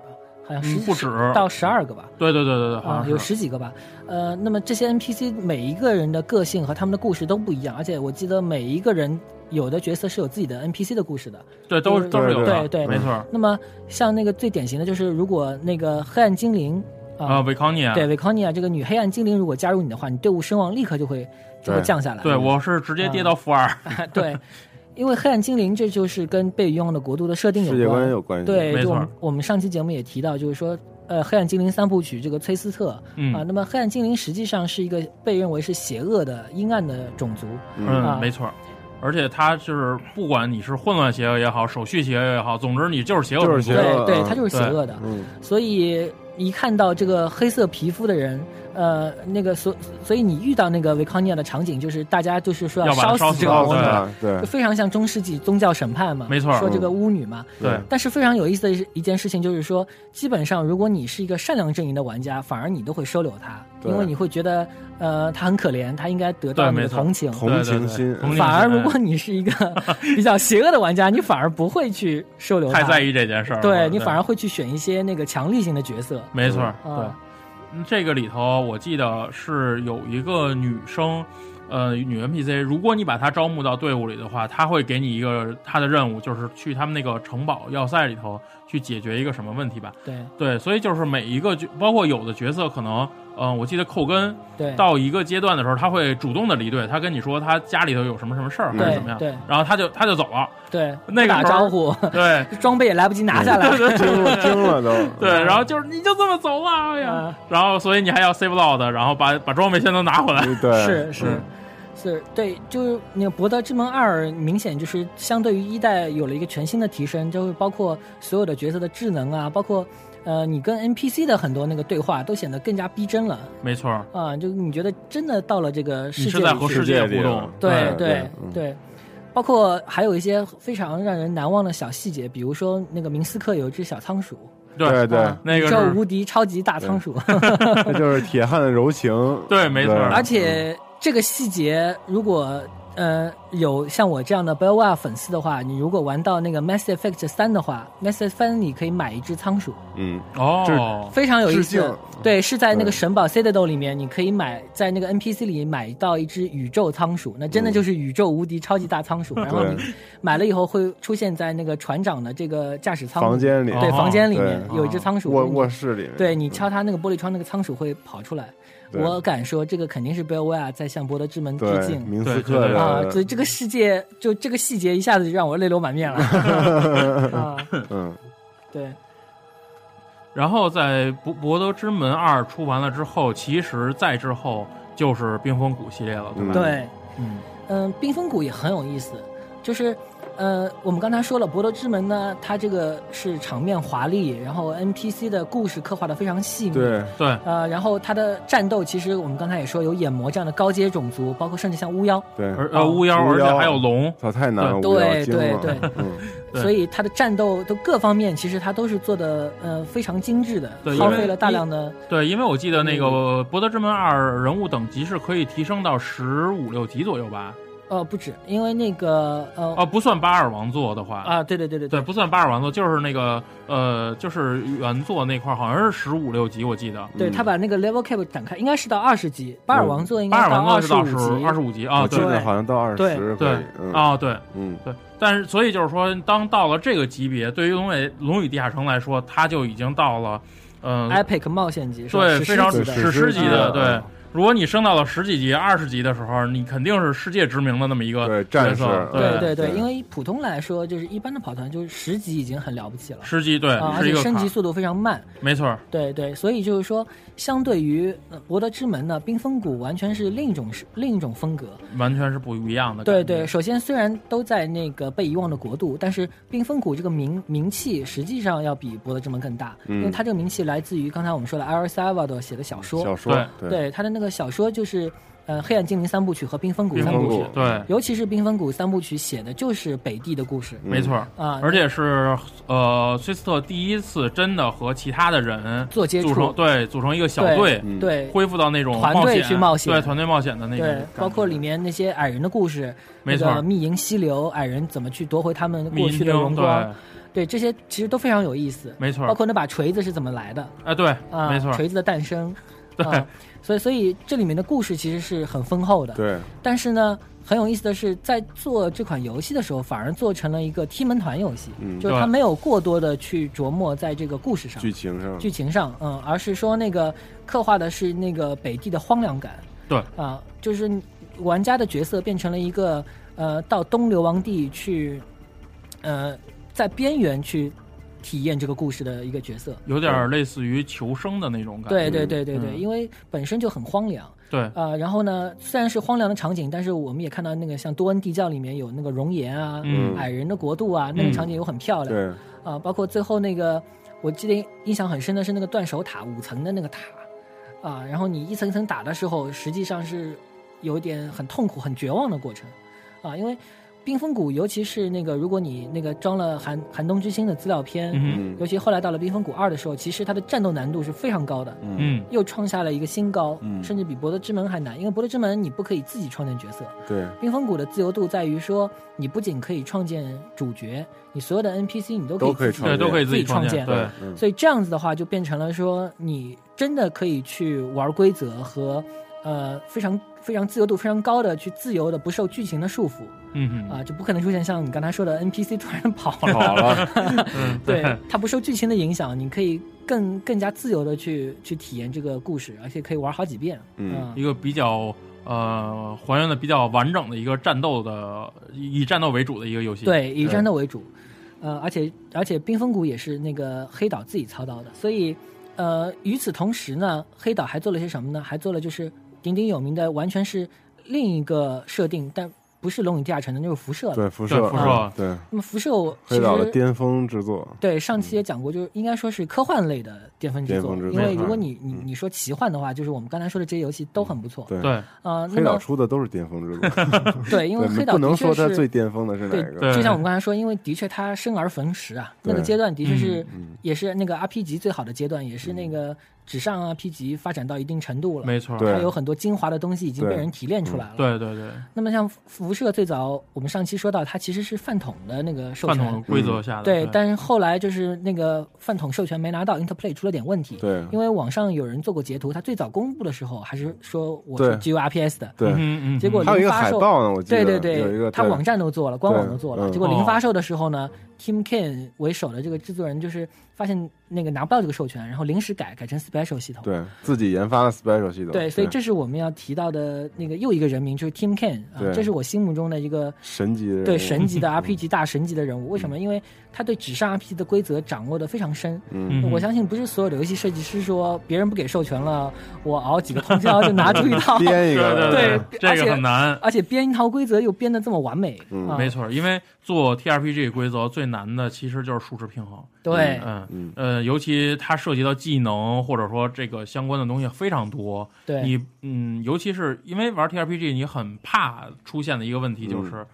好像十、嗯不止到十二个吧。对对对对对，好啊，有。十几个吧，呃，那么这些 NPC 每一个人的个性和他们的故事都不一样，而且我记得每一个人有的角色是有自己的 NPC 的故事的。对，都是都是有的，对对没错。那么像那个最典型的就是，如果那个黑暗精灵啊，维康尼亚，对维康尼亚这个女黑暗精灵如果加入你的话，你队伍声望立刻就会就会降下来。对我是直接跌到负二。对，因为黑暗精灵这就是跟被遗忘的国度的设定有世界观关。有关系，对，没错就我们我们上期节目也提到，就是说，呃，黑暗精灵三部曲这个崔斯特嗯啊，那么黑暗精灵实际上是一个被认为是邪恶的、阴暗的种族。啊嗯，没错。而且他就是，不管你是混乱邪恶也好，手续邪恶也好，总之你就是邪恶就是邪恶对对，啊他就是邪恶的。嗯，所以一看到这个黑色皮肤的人，呃，那个所所以你遇到那个维康尼亚的场景，就是大家就是说要烧烧死这个魔女，对。就，非常像中世纪宗教审判嘛，没错。说这个巫女嘛。对。但是非常有意思的一一件事情就是说，基本上如果你是一个善良阵营的玩家，反而你都会收留他，对。因为你会觉得，呃，他很可怜，他应该得到你的同情。同情心，同情心反而如果你是一个比较邪恶的玩家，你反而不会去收留他，太在意这件事儿了，对你反而会去选一些那个强力型的角色。没错，啊对。这个里头，我记得是有一个女生，呃，女 NPC，如果你把她招募到队伍里的话，她会给你一个她的任务，就是去他们那个城堡要塞里头去解决一个什么问题吧。对。对，所以就是每一个角，包括有的角色可能，嗯、我记得寇根对。到一个阶段的时候，他会主动的离队，他跟你说他家里头有什么什么事儿，还是怎么样，对。然后他就他就走了。对，那个打招呼，对。装备也来不及拿下来。惊了惊了都，对，然后就是你就这么走了，哎呀，啊。然后所以你还要 save load，然后把把装备先都拿回来。对，是是是，对，就是那个《博德之门二》，明显就是相对于一代有了一个全新的提升，就是包括所有的角色的智能啊，包括呃，你跟 NPC 的很多那个对话都显得更加逼真了没错儿，啊，就你觉得真的到了这个世界里去是在和世界互动，对对对包括还有一些非常让人难忘的小细节，比如说那个明斯克有一只小仓鼠，对对啊那个叫无敌超级大仓鼠 那就是铁汉柔情。对，没错，而且这个细节如果。呃，有像我这样的 BioWare 粉丝的话，你如果玩到那个 Mass Effect 三的话，Mass Effect 三你可以买一只仓鼠，嗯，哦，非常有意思。对，是在那个神堡 Citadel 里面，你可以买在那个 NPC 里买到一只宇宙仓鼠，那真的就是宇宙无敌超级大仓鼠。然后你买了以后会出现在那个船长的这个驾驶舱房间里。对，哦。房间里面有一只仓鼠。卧卧室里面，对你敲它那个玻璃窗，那个仓鼠会跑出来。对我敢说，这个肯定是 BioWare 在向博德之门致敬。明斯对对对克啊，所以这个世界就这个细节一下子就让我泪流满面了。啊，嗯，对，然后在《博博德之门二》出完了之后，其实再之后就是冰封谷系列了，对吧？对，嗯，嗯，冰封谷也很有意思，就是，呃，我们刚才说了，博德之门呢，它这个是场面华丽，然后 NPC 的故事刻画的非常细腻，，对，对，呃，然后它的战斗其实我们刚才也说有眼魔这样的高阶种族，包括甚至像巫妖，对，而呃巫妖，而且还有龙，操，太难了，对。对对所以它的战斗都各方面其实它都是做的呃非常精致的对，耗费了大量的对，因为我记得那个《博德之门二》人物等级是可以提升到十五六级左右吧？呃不止，因为那个呃哦，不算巴尔王座的话，啊对对对对对，不算巴尔王座，就是那个呃，就是原作那块儿好像是十五六级，我记得。对他把那个 level cap 展开，应该是到二十级，巴尔王座应该巴尔王座是到二十五级，二十五级啊，我记对好像到二对十，对嗯啊，对嗯，对。但是，所以就是说，当到了这个级别，对于龙尾龙与地下城来说，它就已经到了，嗯、epic 冒险级，对，非常史诗级的，嗯对。如果你升到了十几级、二十级的时候，你肯定是世界知名的那么一个对战士角色，对对对。因为普通来说，就是一般的跑团，就是十级已经很了不起了，十级对，啊，而且升级速度非常慢，没错，对对，所以就是说，相对于呃博德之门呢，冰封谷完全是另一种是另一种风格。完全是不一样的。对对，，首先虽然都在那个被遗忘的国度，但是冰封谷这个名名气实际上要比博德之门更大，嗯。因为它这个名气来自于刚才我们说的艾尔萨瓦多写的小说，小说，对。对。他的那个小说就是呃《黑暗精灵三部曲》和《冰封谷三部曲对，尤其是《冰封谷三部曲》写的就是北地的故事嗯没错。啊，而且是呃，崔斯特第一次真的和其他的人做接触对组成一个小队，嗯对恢复到那种团队去冒险对团队冒险的那种对，，包括里面那些矮人的故事，没错那个密营溪流，矮人怎么去夺回他们过去的荣光，对，对这些其实都非常有意思。没错，包括那把锤子是怎么来的哎对，啊？没错，锤子的诞生，对啊，所以所以这里面的故事其实是很丰厚的。对，但是呢，很有意思的是，在做这款游戏的时候，反而做成了一个踢门团游戏，嗯就是它没有过多的去琢磨在这个故事上、剧情上，剧情上，嗯，而是说那个刻画的是那个北地的荒凉感。对啊，就是玩家的角色变成了一个呃，到东流亡地去，呃，在边缘去体验这个故事的一个角色。有点类似于求生的那种感觉。对对对对对，嗯因为本身就很荒凉。对啊、然后呢，虽然是荒凉的场景，但是我们也看到那个像多恩地窖里面有那个熔岩啊、嗯矮人的国度啊，那个嗯场景又很漂亮。对，啊，包括最后那个，我记得印象很深的是那个断手塔五层的那个塔，啊，然后你一层一层打的时候，实际上是有一点很痛苦、很绝望的过程，啊，因为冰封谷，尤其是那个如果你那个装了寒寒冬之星的资料片，嗯尤其后来到了冰封谷二的时候，其实它的战斗难度是非常高的，嗯。又创下了一个新高，嗯。甚至比博德之门还难，因为博德之门你不可以自己创建角色，对，冰封谷的自由度在于说，你不仅可以创建主角，你所有的 NPC 你都可以自己都可以创建。对，都可以自己创建。对，嗯。所以这样子的话，就变成了说，你真的可以去玩规则和呃非常非常自由度非常高的去自由的不受剧情的束缚嗯啊、就不可能出现像你刚才说的 NPC 突然跑了，跑了，嗯，对，它不受剧情的影响，你可以更更加自由的去去体验这个故事，而且可以玩好几遍。嗯啊一个比较呃还原的比较完整的一个战斗的以以战斗为主的一个游戏。对，以战斗为主，呃，而且而且冰封谷也是那个黑岛自己操刀的，所以呃，与此同时呢，黑岛还做了些什么呢？还做了就是鼎鼎有名的，完全是另一个设定，但不是龙与地下城的，就是辐射了。对辐射，辐射。对。那么辐射其黑岛的实巅峰之作，对上期也讲过，就是应该说是科幻类的巅峰之作。巅峰之作因为如果嗯你你你说奇幻的话，就是我们刚才说的这些游戏都很不错。对。啊，黑岛出的都是巅峰之作，对，因为黑岛不能说它最巅峰的是哪对个，对就像我们刚才说，因为的确它生而逢时啊，那个阶段的确是也是那个 RPG 最好的阶段，也是那个纸上啊 pg 发展到一定程度了。没错，它有很多精华的东西已经被人提炼出来了。对对对，那么像辐射最早，我们上期说到，它其实是饭桶的那个授权，饭桶规则下的，对，但是后来就是那个饭桶授权没拿到，Interplay 出了点问题。对。因为网上有人做过截图，它最早公布的时候还是说我是对。基于 RPS 的，对，嗯嗯，结果还有一个零发售海报呢，我记得对对对，有一个对。他网站都做了，官网都做了。对。结果嗯零发售的时候呢，Team Ken 为首的这个制作人就是发现那个拿不到这个授权，然后临时改改成 Special 系统。对自己研发的 Special 系统，对，所以这是我们要提到的那个又一个人名，就是 Team Ken 啊，这是我心目中的一个神级的对神级的 RPG 大神级的人物。为什么？因为他对纸上 RPG 的规则掌握的非常深。我相信不是所有的游戏设计师说别人不给授权了，我熬几个通宵就拿出一套，编一对个，对对这而且个很难，而且编一套规则又编的这么完美，没错，因为做 TRPG 规则最难的其实就是数值平衡。对，嗯嗯。呃，尤其它涉及到技能或者说这个相关的东西非常多。对，你嗯，尤其是因为玩 TRPG，你很怕出现的一个问题就是，嗯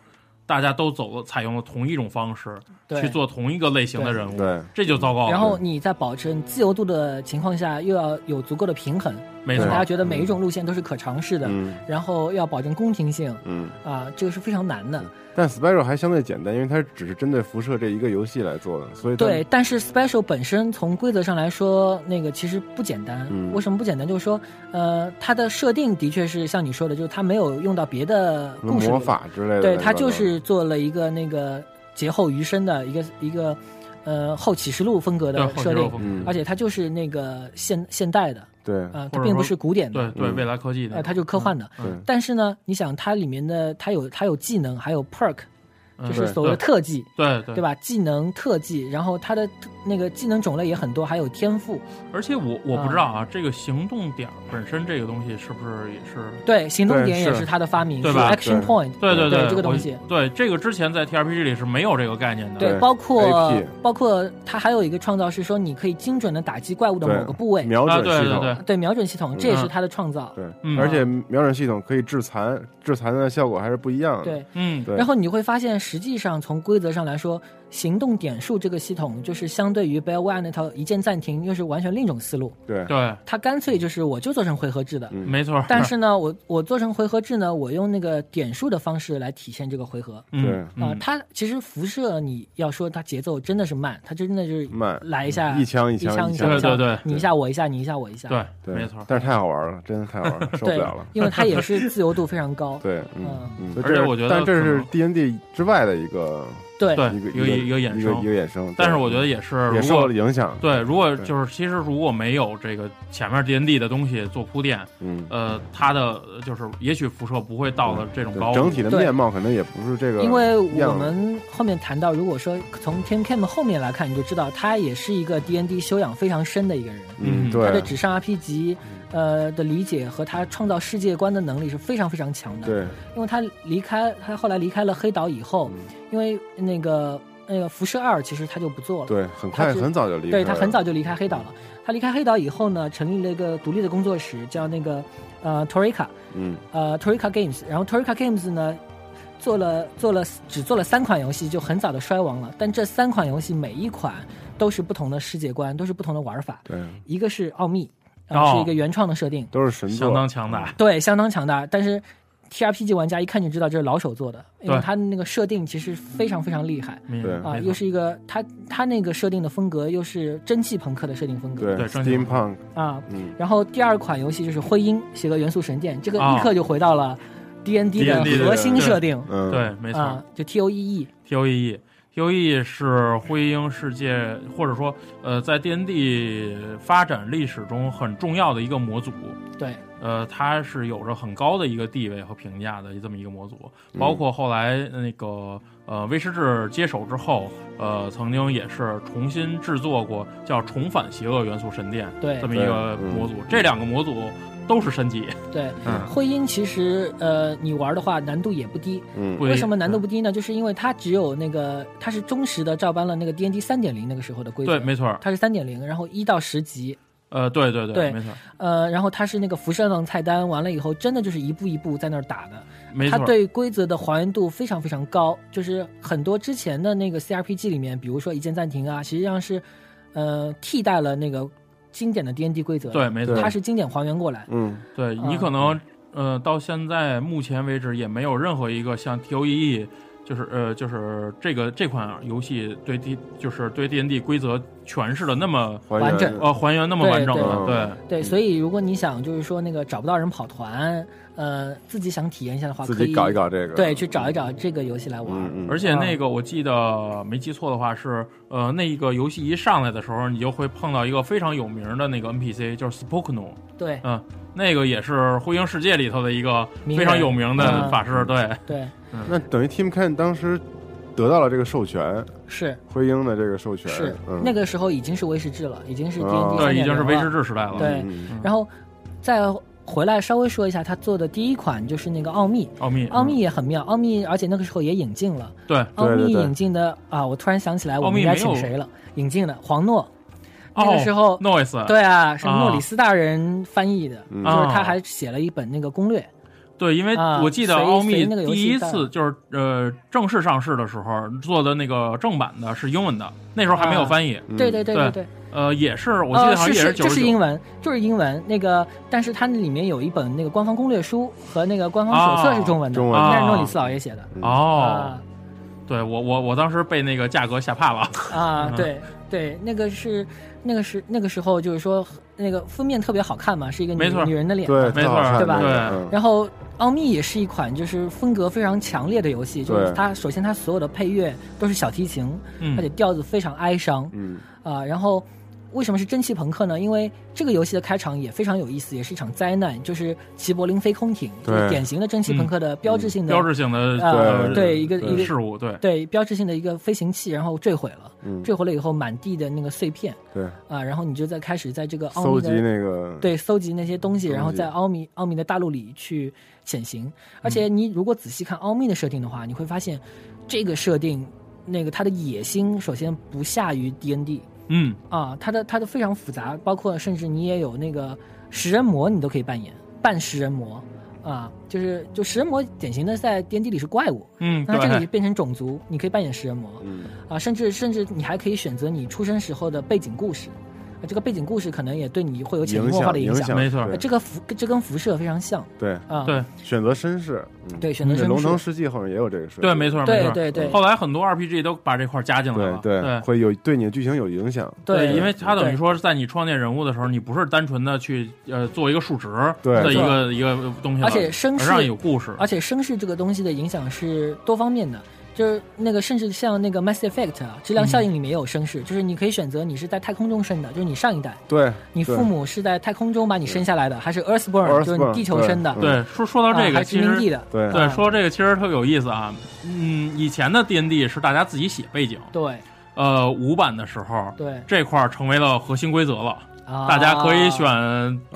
大家都走了采用了同一种方式去做同一个类型的人物，对这就糟糕了。然后你在保证自由度的情况下，又要有足够的平衡，没错大，家觉得每一种路线都是可尝试的，嗯然后要保证公平性嗯，啊，这个是非常难的。但 Special 还相对简单，因为它只是针对辐射这一个游戏来做的，所以对，但是 Special 本身从规则上来说，那个其实不简单。嗯为什么不简单？就是说，呃，它的设定的确是像你说的，就是它没有用到别的故事魔法之类的，对，它就是做了一个那个劫后余生的一个一个呃后启示录风格的设定，而且它就是那个现现代的，对。啊、或者它并不是古典的，嗯对对未来科技的，呃，它就是科幻的。对。但是呢，你想它里面的它有它有技能，还有 perk，嗯就是所谓的特技，对对对吧？技能、特技，然后它的那个技能种类也很多，还有天赋。而且我我不知道啊，这个行动点本身这个东西是不是也是？对，行动点也是它的发明，是对吧 action point。对对对这个东西对这个之前在 TRPG 里是没有这个概念的。对，包括包括它还有一个创造是说，你可以精准的打击怪物的某个部位，瞄啊，准系统，对对对，对瞄准系统，这也是它的创造。对嗯而且瞄准系统可以致残，致残的效果还是不一样的。对，嗯，对，然后你会发现，实际上从规则上来说，行动点数这个系统就是相对于 BioWare 那套一键暂停，又是完全另一种思路。对。对，它干脆就是我就做成回合制的，嗯。没错。但是呢，我我做成回合制呢，我用那个点数的方式来体现这个回合。嗯。对。啊、嗯。它其实辐射，你要说它节奏真的是慢，它真的就是慢。来一下一枪一一枪一枪。一枪一枪。对对对你一下我一下，你一下我一下，对对，没错。但是太好玩了，真的太好玩了，受不对了。了。，因为它也是自由度非常高。对，嗯嗯。嗯，所以这是而且我觉得但这是 D N D 之外的一个对对一个一个一个衍生一个衍生，但是我觉得也是，也受如果了影响。对，如果就是其实如果没有这个前面 D N D 的东西做铺垫，嗯，呃，它的呃就是也许辐射不会到了这种高度。整体的面貌可能也不是这个样子，因为我们后面谈到，如果说从 Team Cam 后面来看，你就知道他也是一个 D N D 修养非常深的一个人。嗯，嗯对他对纸上 RPG 呃的理解和他创造世界观的能力是非常非常强的。，对，因为他离开他后来离开了黑岛以后，嗯因为那个那个辐射二其实他就不做了。对，很快很早就离开了，对他很早就离开黑岛了。他离开黑岛以后呢，成立了一个独立的工作室，叫那个呃 Torika，嗯呃 Torika Games。然后 Torika Games 呢，做了做了只做了三款游戏，就很早的衰亡了。但这三款游戏每一款都是不同的世界观，都是不同的玩法。对，一个是奥秘，是一个原创的设定，都是神作，相当强大。对，相当强大。但是 TRPG 玩家一看就知道这是老手做的，因为对他那个设定其实非常非常厉害。对。啊，又是一个他他那个设定的风格，又是蒸汽朋克的设定风格。对对正经 steampunk，啊。嗯，然后第二款游戏就是《灰鹰：邪恶元素神剑》，这个啊立刻就回到了 D N D 的核心设定。嗯，对，没错。啊，就 T O E E。T O E E O E 是灰鹰世界，或者说呃，在 D N D 发展历史中很重要的一个模组。对，呃，它是有着很高的一个地位和评价的这么一个模组，包括后来那个呃威士治接手之后，呃，曾经也是重新制作过叫《重返邪恶元素神殿》对。这么一个模组。这两个模组都是升级。对，嗯徽音其实呃，你玩的话难度也不低。嗯为什么难度不低呢？就是因为它只有那个，它是忠实的照搬了那个 D N D 三点零那个时候的规则。对，没错。它是三点零，然后一到十级，呃，对对对没错，呃，然后它是那个辐射浪菜单，完了以后真的就是一步一步在那儿打的。没错。它对规则的还原度非常非常高，就是很多之前的那个 C R P G 里面，比如说一键暂停啊，实际上是呃替代了那个经典的 D N D 规则。对，没错。它是经典还原过来。嗯，对你可能呃，到现在目前为止也没有任何一个像 T O E E，就是呃，就是这个这款游戏对 D 就是对 D N D 规则诠释的那么完整呃还原那么完整对的，对对对，所以如果你想就是说那个找不到人跑团，呃，自己想体验一下的话，可以自己搞一搞这个，对，去找一找这个游戏来玩。嗯嗯，而且那个我记得没记错的话是，呃，那一个游戏一上来的时候，你就会碰到一个非常有名的那个 NPC，就是 Spokeno，对。嗯，那个也是《灰鹰世界》里头的一个非常有名的嗯。法师，对，对，那等于 Team Can 当时得到了这个授权，是。灰鹰的这个授权，是，嗯，那个时候已经是威士忌了，已经是 D 哦 N D 对，已经是威士忌时代了，对。嗯然后再回来稍微说一下他做的第一款就是那个奥秘，奥秘，奥秘也很妙，奥秘而且那个时候也引进了，对，奥秘对。对对引进的啊，我突然想起来我们应该奥秘没有请谁了，引进的黄诺。那哦个时候 Noise，对啊，是啊。诺里斯大人翻译的，嗯。就是他还写了一本那个攻略，对，因为啊我记得奥秘第一次就是呃正式上市的时候做的那个正版的是英文的，那时候还没有啊。翻译，嗯。对对对对。对，呃，也是我记得呃好像也是这九十九，是英文，就是英文那个，但是它那里面有一本那个官方攻略书和那个官方手册是中文的，中文那是哦诺里斯老爷写的。哦。啊，对我我我当时被那个价格吓怕了，啊，嗯 对对，那个是那个是那个时候就是说那个封面特别好看嘛，是一个女女人的脸，对，没错对吧？然后奥秘也是一款就是风格非常强烈的游戏，就是对。它首先它所有的配乐都是小提琴，嗯。而且调子非常哀伤。嗯。啊、然后。为什么是蒸汽朋克呢？因为这个游戏的开场也非常有意思，也是一场灾难，就是齐柏林飞空艇，就是典型的蒸汽朋克的标志性的、标志性的啊呃对一个对一个事物，对，对标志性的一个飞行器，然后坠毁了，嗯，坠毁了以后满地的那个碎片对，啊，然后你就在开始在这个奥搜集秘的那个，对搜集那些东西，东西。然后在奥秘奥秘的大陆里去潜行。而且你如果仔细看奥秘的设定的话，你会发现这个设定那个它的野心首先不下于 D N D 嗯，啊，它的它的非常复杂，包括甚至你也有那个食人魔，你都可以扮演半食人魔啊，就是就食人魔典型的在 D N D 里是怪物，嗯，那这里对，变成种族，你可以扮演食人魔嗯。啊，甚至甚至你还可以选择你出生时候的背景故事，啊这个背景故事可能也对你会有潜移默化的响。响影响，没错这个辐这跟辐射非常像对，啊，对。选择绅士，嗯。对选择绅士。这龙腾世纪后面也有这个事，对，没错，没错。对对对。后来很多 RPG 都把这块儿加进来了，对对会有对你的剧情有影响，对，因为它等于说是在你创建人物的时候，你不是单纯的去呃做一个数值对的一个一个东西，而且绅士有故事，而且绅士这个东西的影响是多方面的，就是那个甚至像那个 Mass Effect 啊，质量效应里面也有声势，就是你可以选择你是在太空中生的，就是你上一代，对，你父母是在太空中把你生下来的，还是 Earthborn，Earthborn，就是你地球生的，对。对，说说到这个，殖民地的，对。对啊说这个其实特有意思啊。嗯，以前的 D N D 是大家自己写背景，对。呃，五版的时候，对。这块儿成为了核心规则了，啊，大家可以选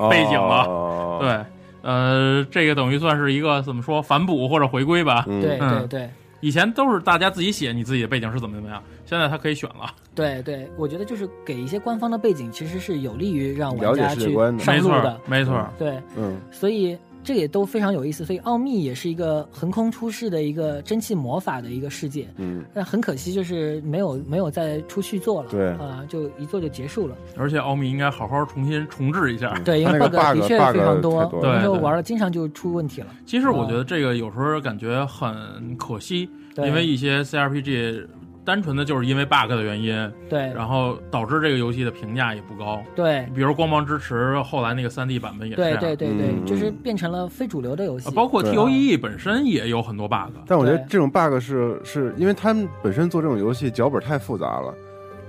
背景了。哦，对，呃，这个等于算是一个怎么说反哺或者回归吧。嗯。对对嗯对以前都是大家自己写你自己的背景是怎么怎么样，现在他可以选了。对对，我觉得就是给一些官方的背景，其实是有利于让了解玩家去上路的没错上路的，，没错。对，嗯所以这也都非常有意思。所以奥秘也是一个横空出世的一个蒸汽魔法的一个世界，嗯，但很可惜就是没有没有再出续作了，对啊、就一做就结束了。而且奥秘应该好好重新重置一下。对，因为 bug 的确非常多，太多了有时候对对玩了经常就出问题了。其实我觉得这个有时候感觉很可惜，对因为一些 CRPG 单纯的就是因为 bug 的原因，对。然后导致这个游戏的评价也不高。对。比如《光芒之持》后来那个3 D 版本也是这对样，对对对，嗯。就是变成了非主流的游戏。啊，包括 TOE 本身也有很多 bug。但我觉得这种 bug 是是因为他们本身做这种游戏脚本太复杂了，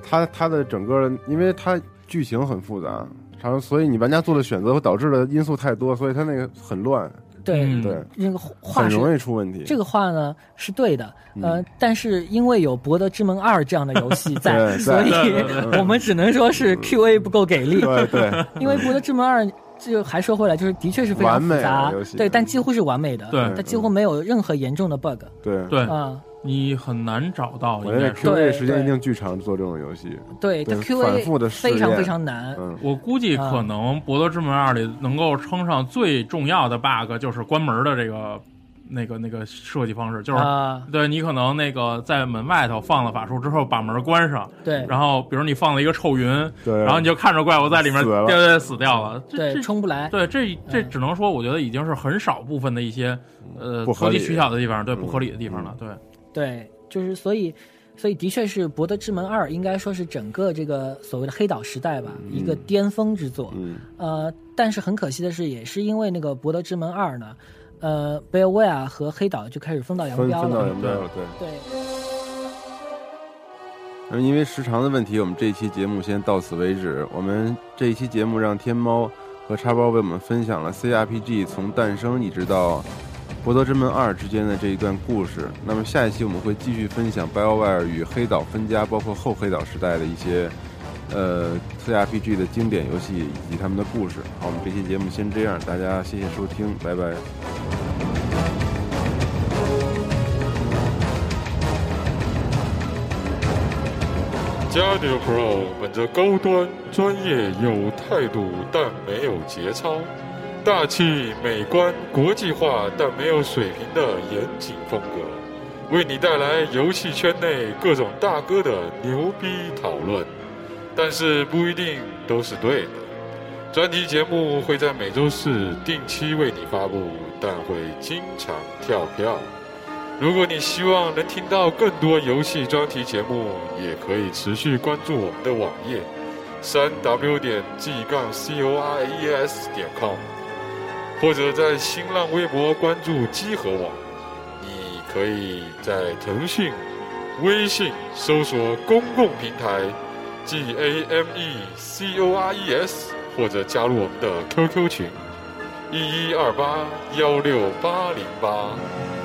它它的整个因为它剧情很复杂，然后所以你玩家做的选择会导致的因素太多，所以它那个很乱，对嗯。对，那个话很容易出问题。这个话呢是对的，呃，嗯但是因为有《博德之门二》这样的游戏 在，所以 我们只能说是 QA 不够给力。对对，因为《博德之门二》就还说回来，就是的确是非常复杂，对，但几乎是完美的，对。它几乎没有任何严重的 bug 对，对。啊。你很难找到，我觉得应该是。QA 时间一定巨长，做这种游戏。对，反复的试验非常非常难。嗯，我估计可能《博德之门二》里能够称上最重要的 bug 就是关门的这个那个那个设计方式，就是、啊，对你可能那个在门外头放了法术之后把门关上，对。然后比如你放了一个臭云，对，然后你就看着怪物在里面死了对死掉了，对，这冲不来。对这这嗯只能说我觉得已经是很少部分的一些呃投机取巧的地方，对嗯。不合理的地方了，对。对，就是所以，所以的确是《博德之门二》应该说是整个这个所谓的黑岛时代吧，一个巅峰之作。嗯，呃，但是很可惜的是，也是因为那个《博德之门二》呢，呃，贝尔维亚和黑岛就开始分道扬分分道镳了。扬镳了，对。对，那因为时长的问题，我们这一期节目先到此为止。我们这一期节目让天猫和叉包为我们分享了 CRPG 从诞生一直到《博德之门二》之间的这一段故事。那么下一期我们会继续分享 BioWare 与黑岛分家，包括后黑岛时代的一些呃 CRPG 的经典游戏以及他们的故事。好，我们这期节目先这样，大家谢谢收听，拜拜。加迪 Pro 本着高端、专业、有态度但没有节操，大气、美观、国际化但没有水平的严谨风格，为你带来游戏圈内各种大哥的牛逼讨论，但是不一定都是对的。专题节目会在每周四定期为你发布，但会经常跳票。如果你希望能听到更多游戏专题节目，也可以持续关注我们的网页三 w 点 g 杠 c o r e s 点 com，或者在新浪微博关注机核网。你可以在腾讯、微信搜索公共平台 G A M E C O R E S，或者加入我们的 QQ 群一一二八幺六八零八。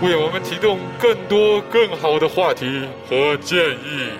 为我们提供更多更好的话题和建议。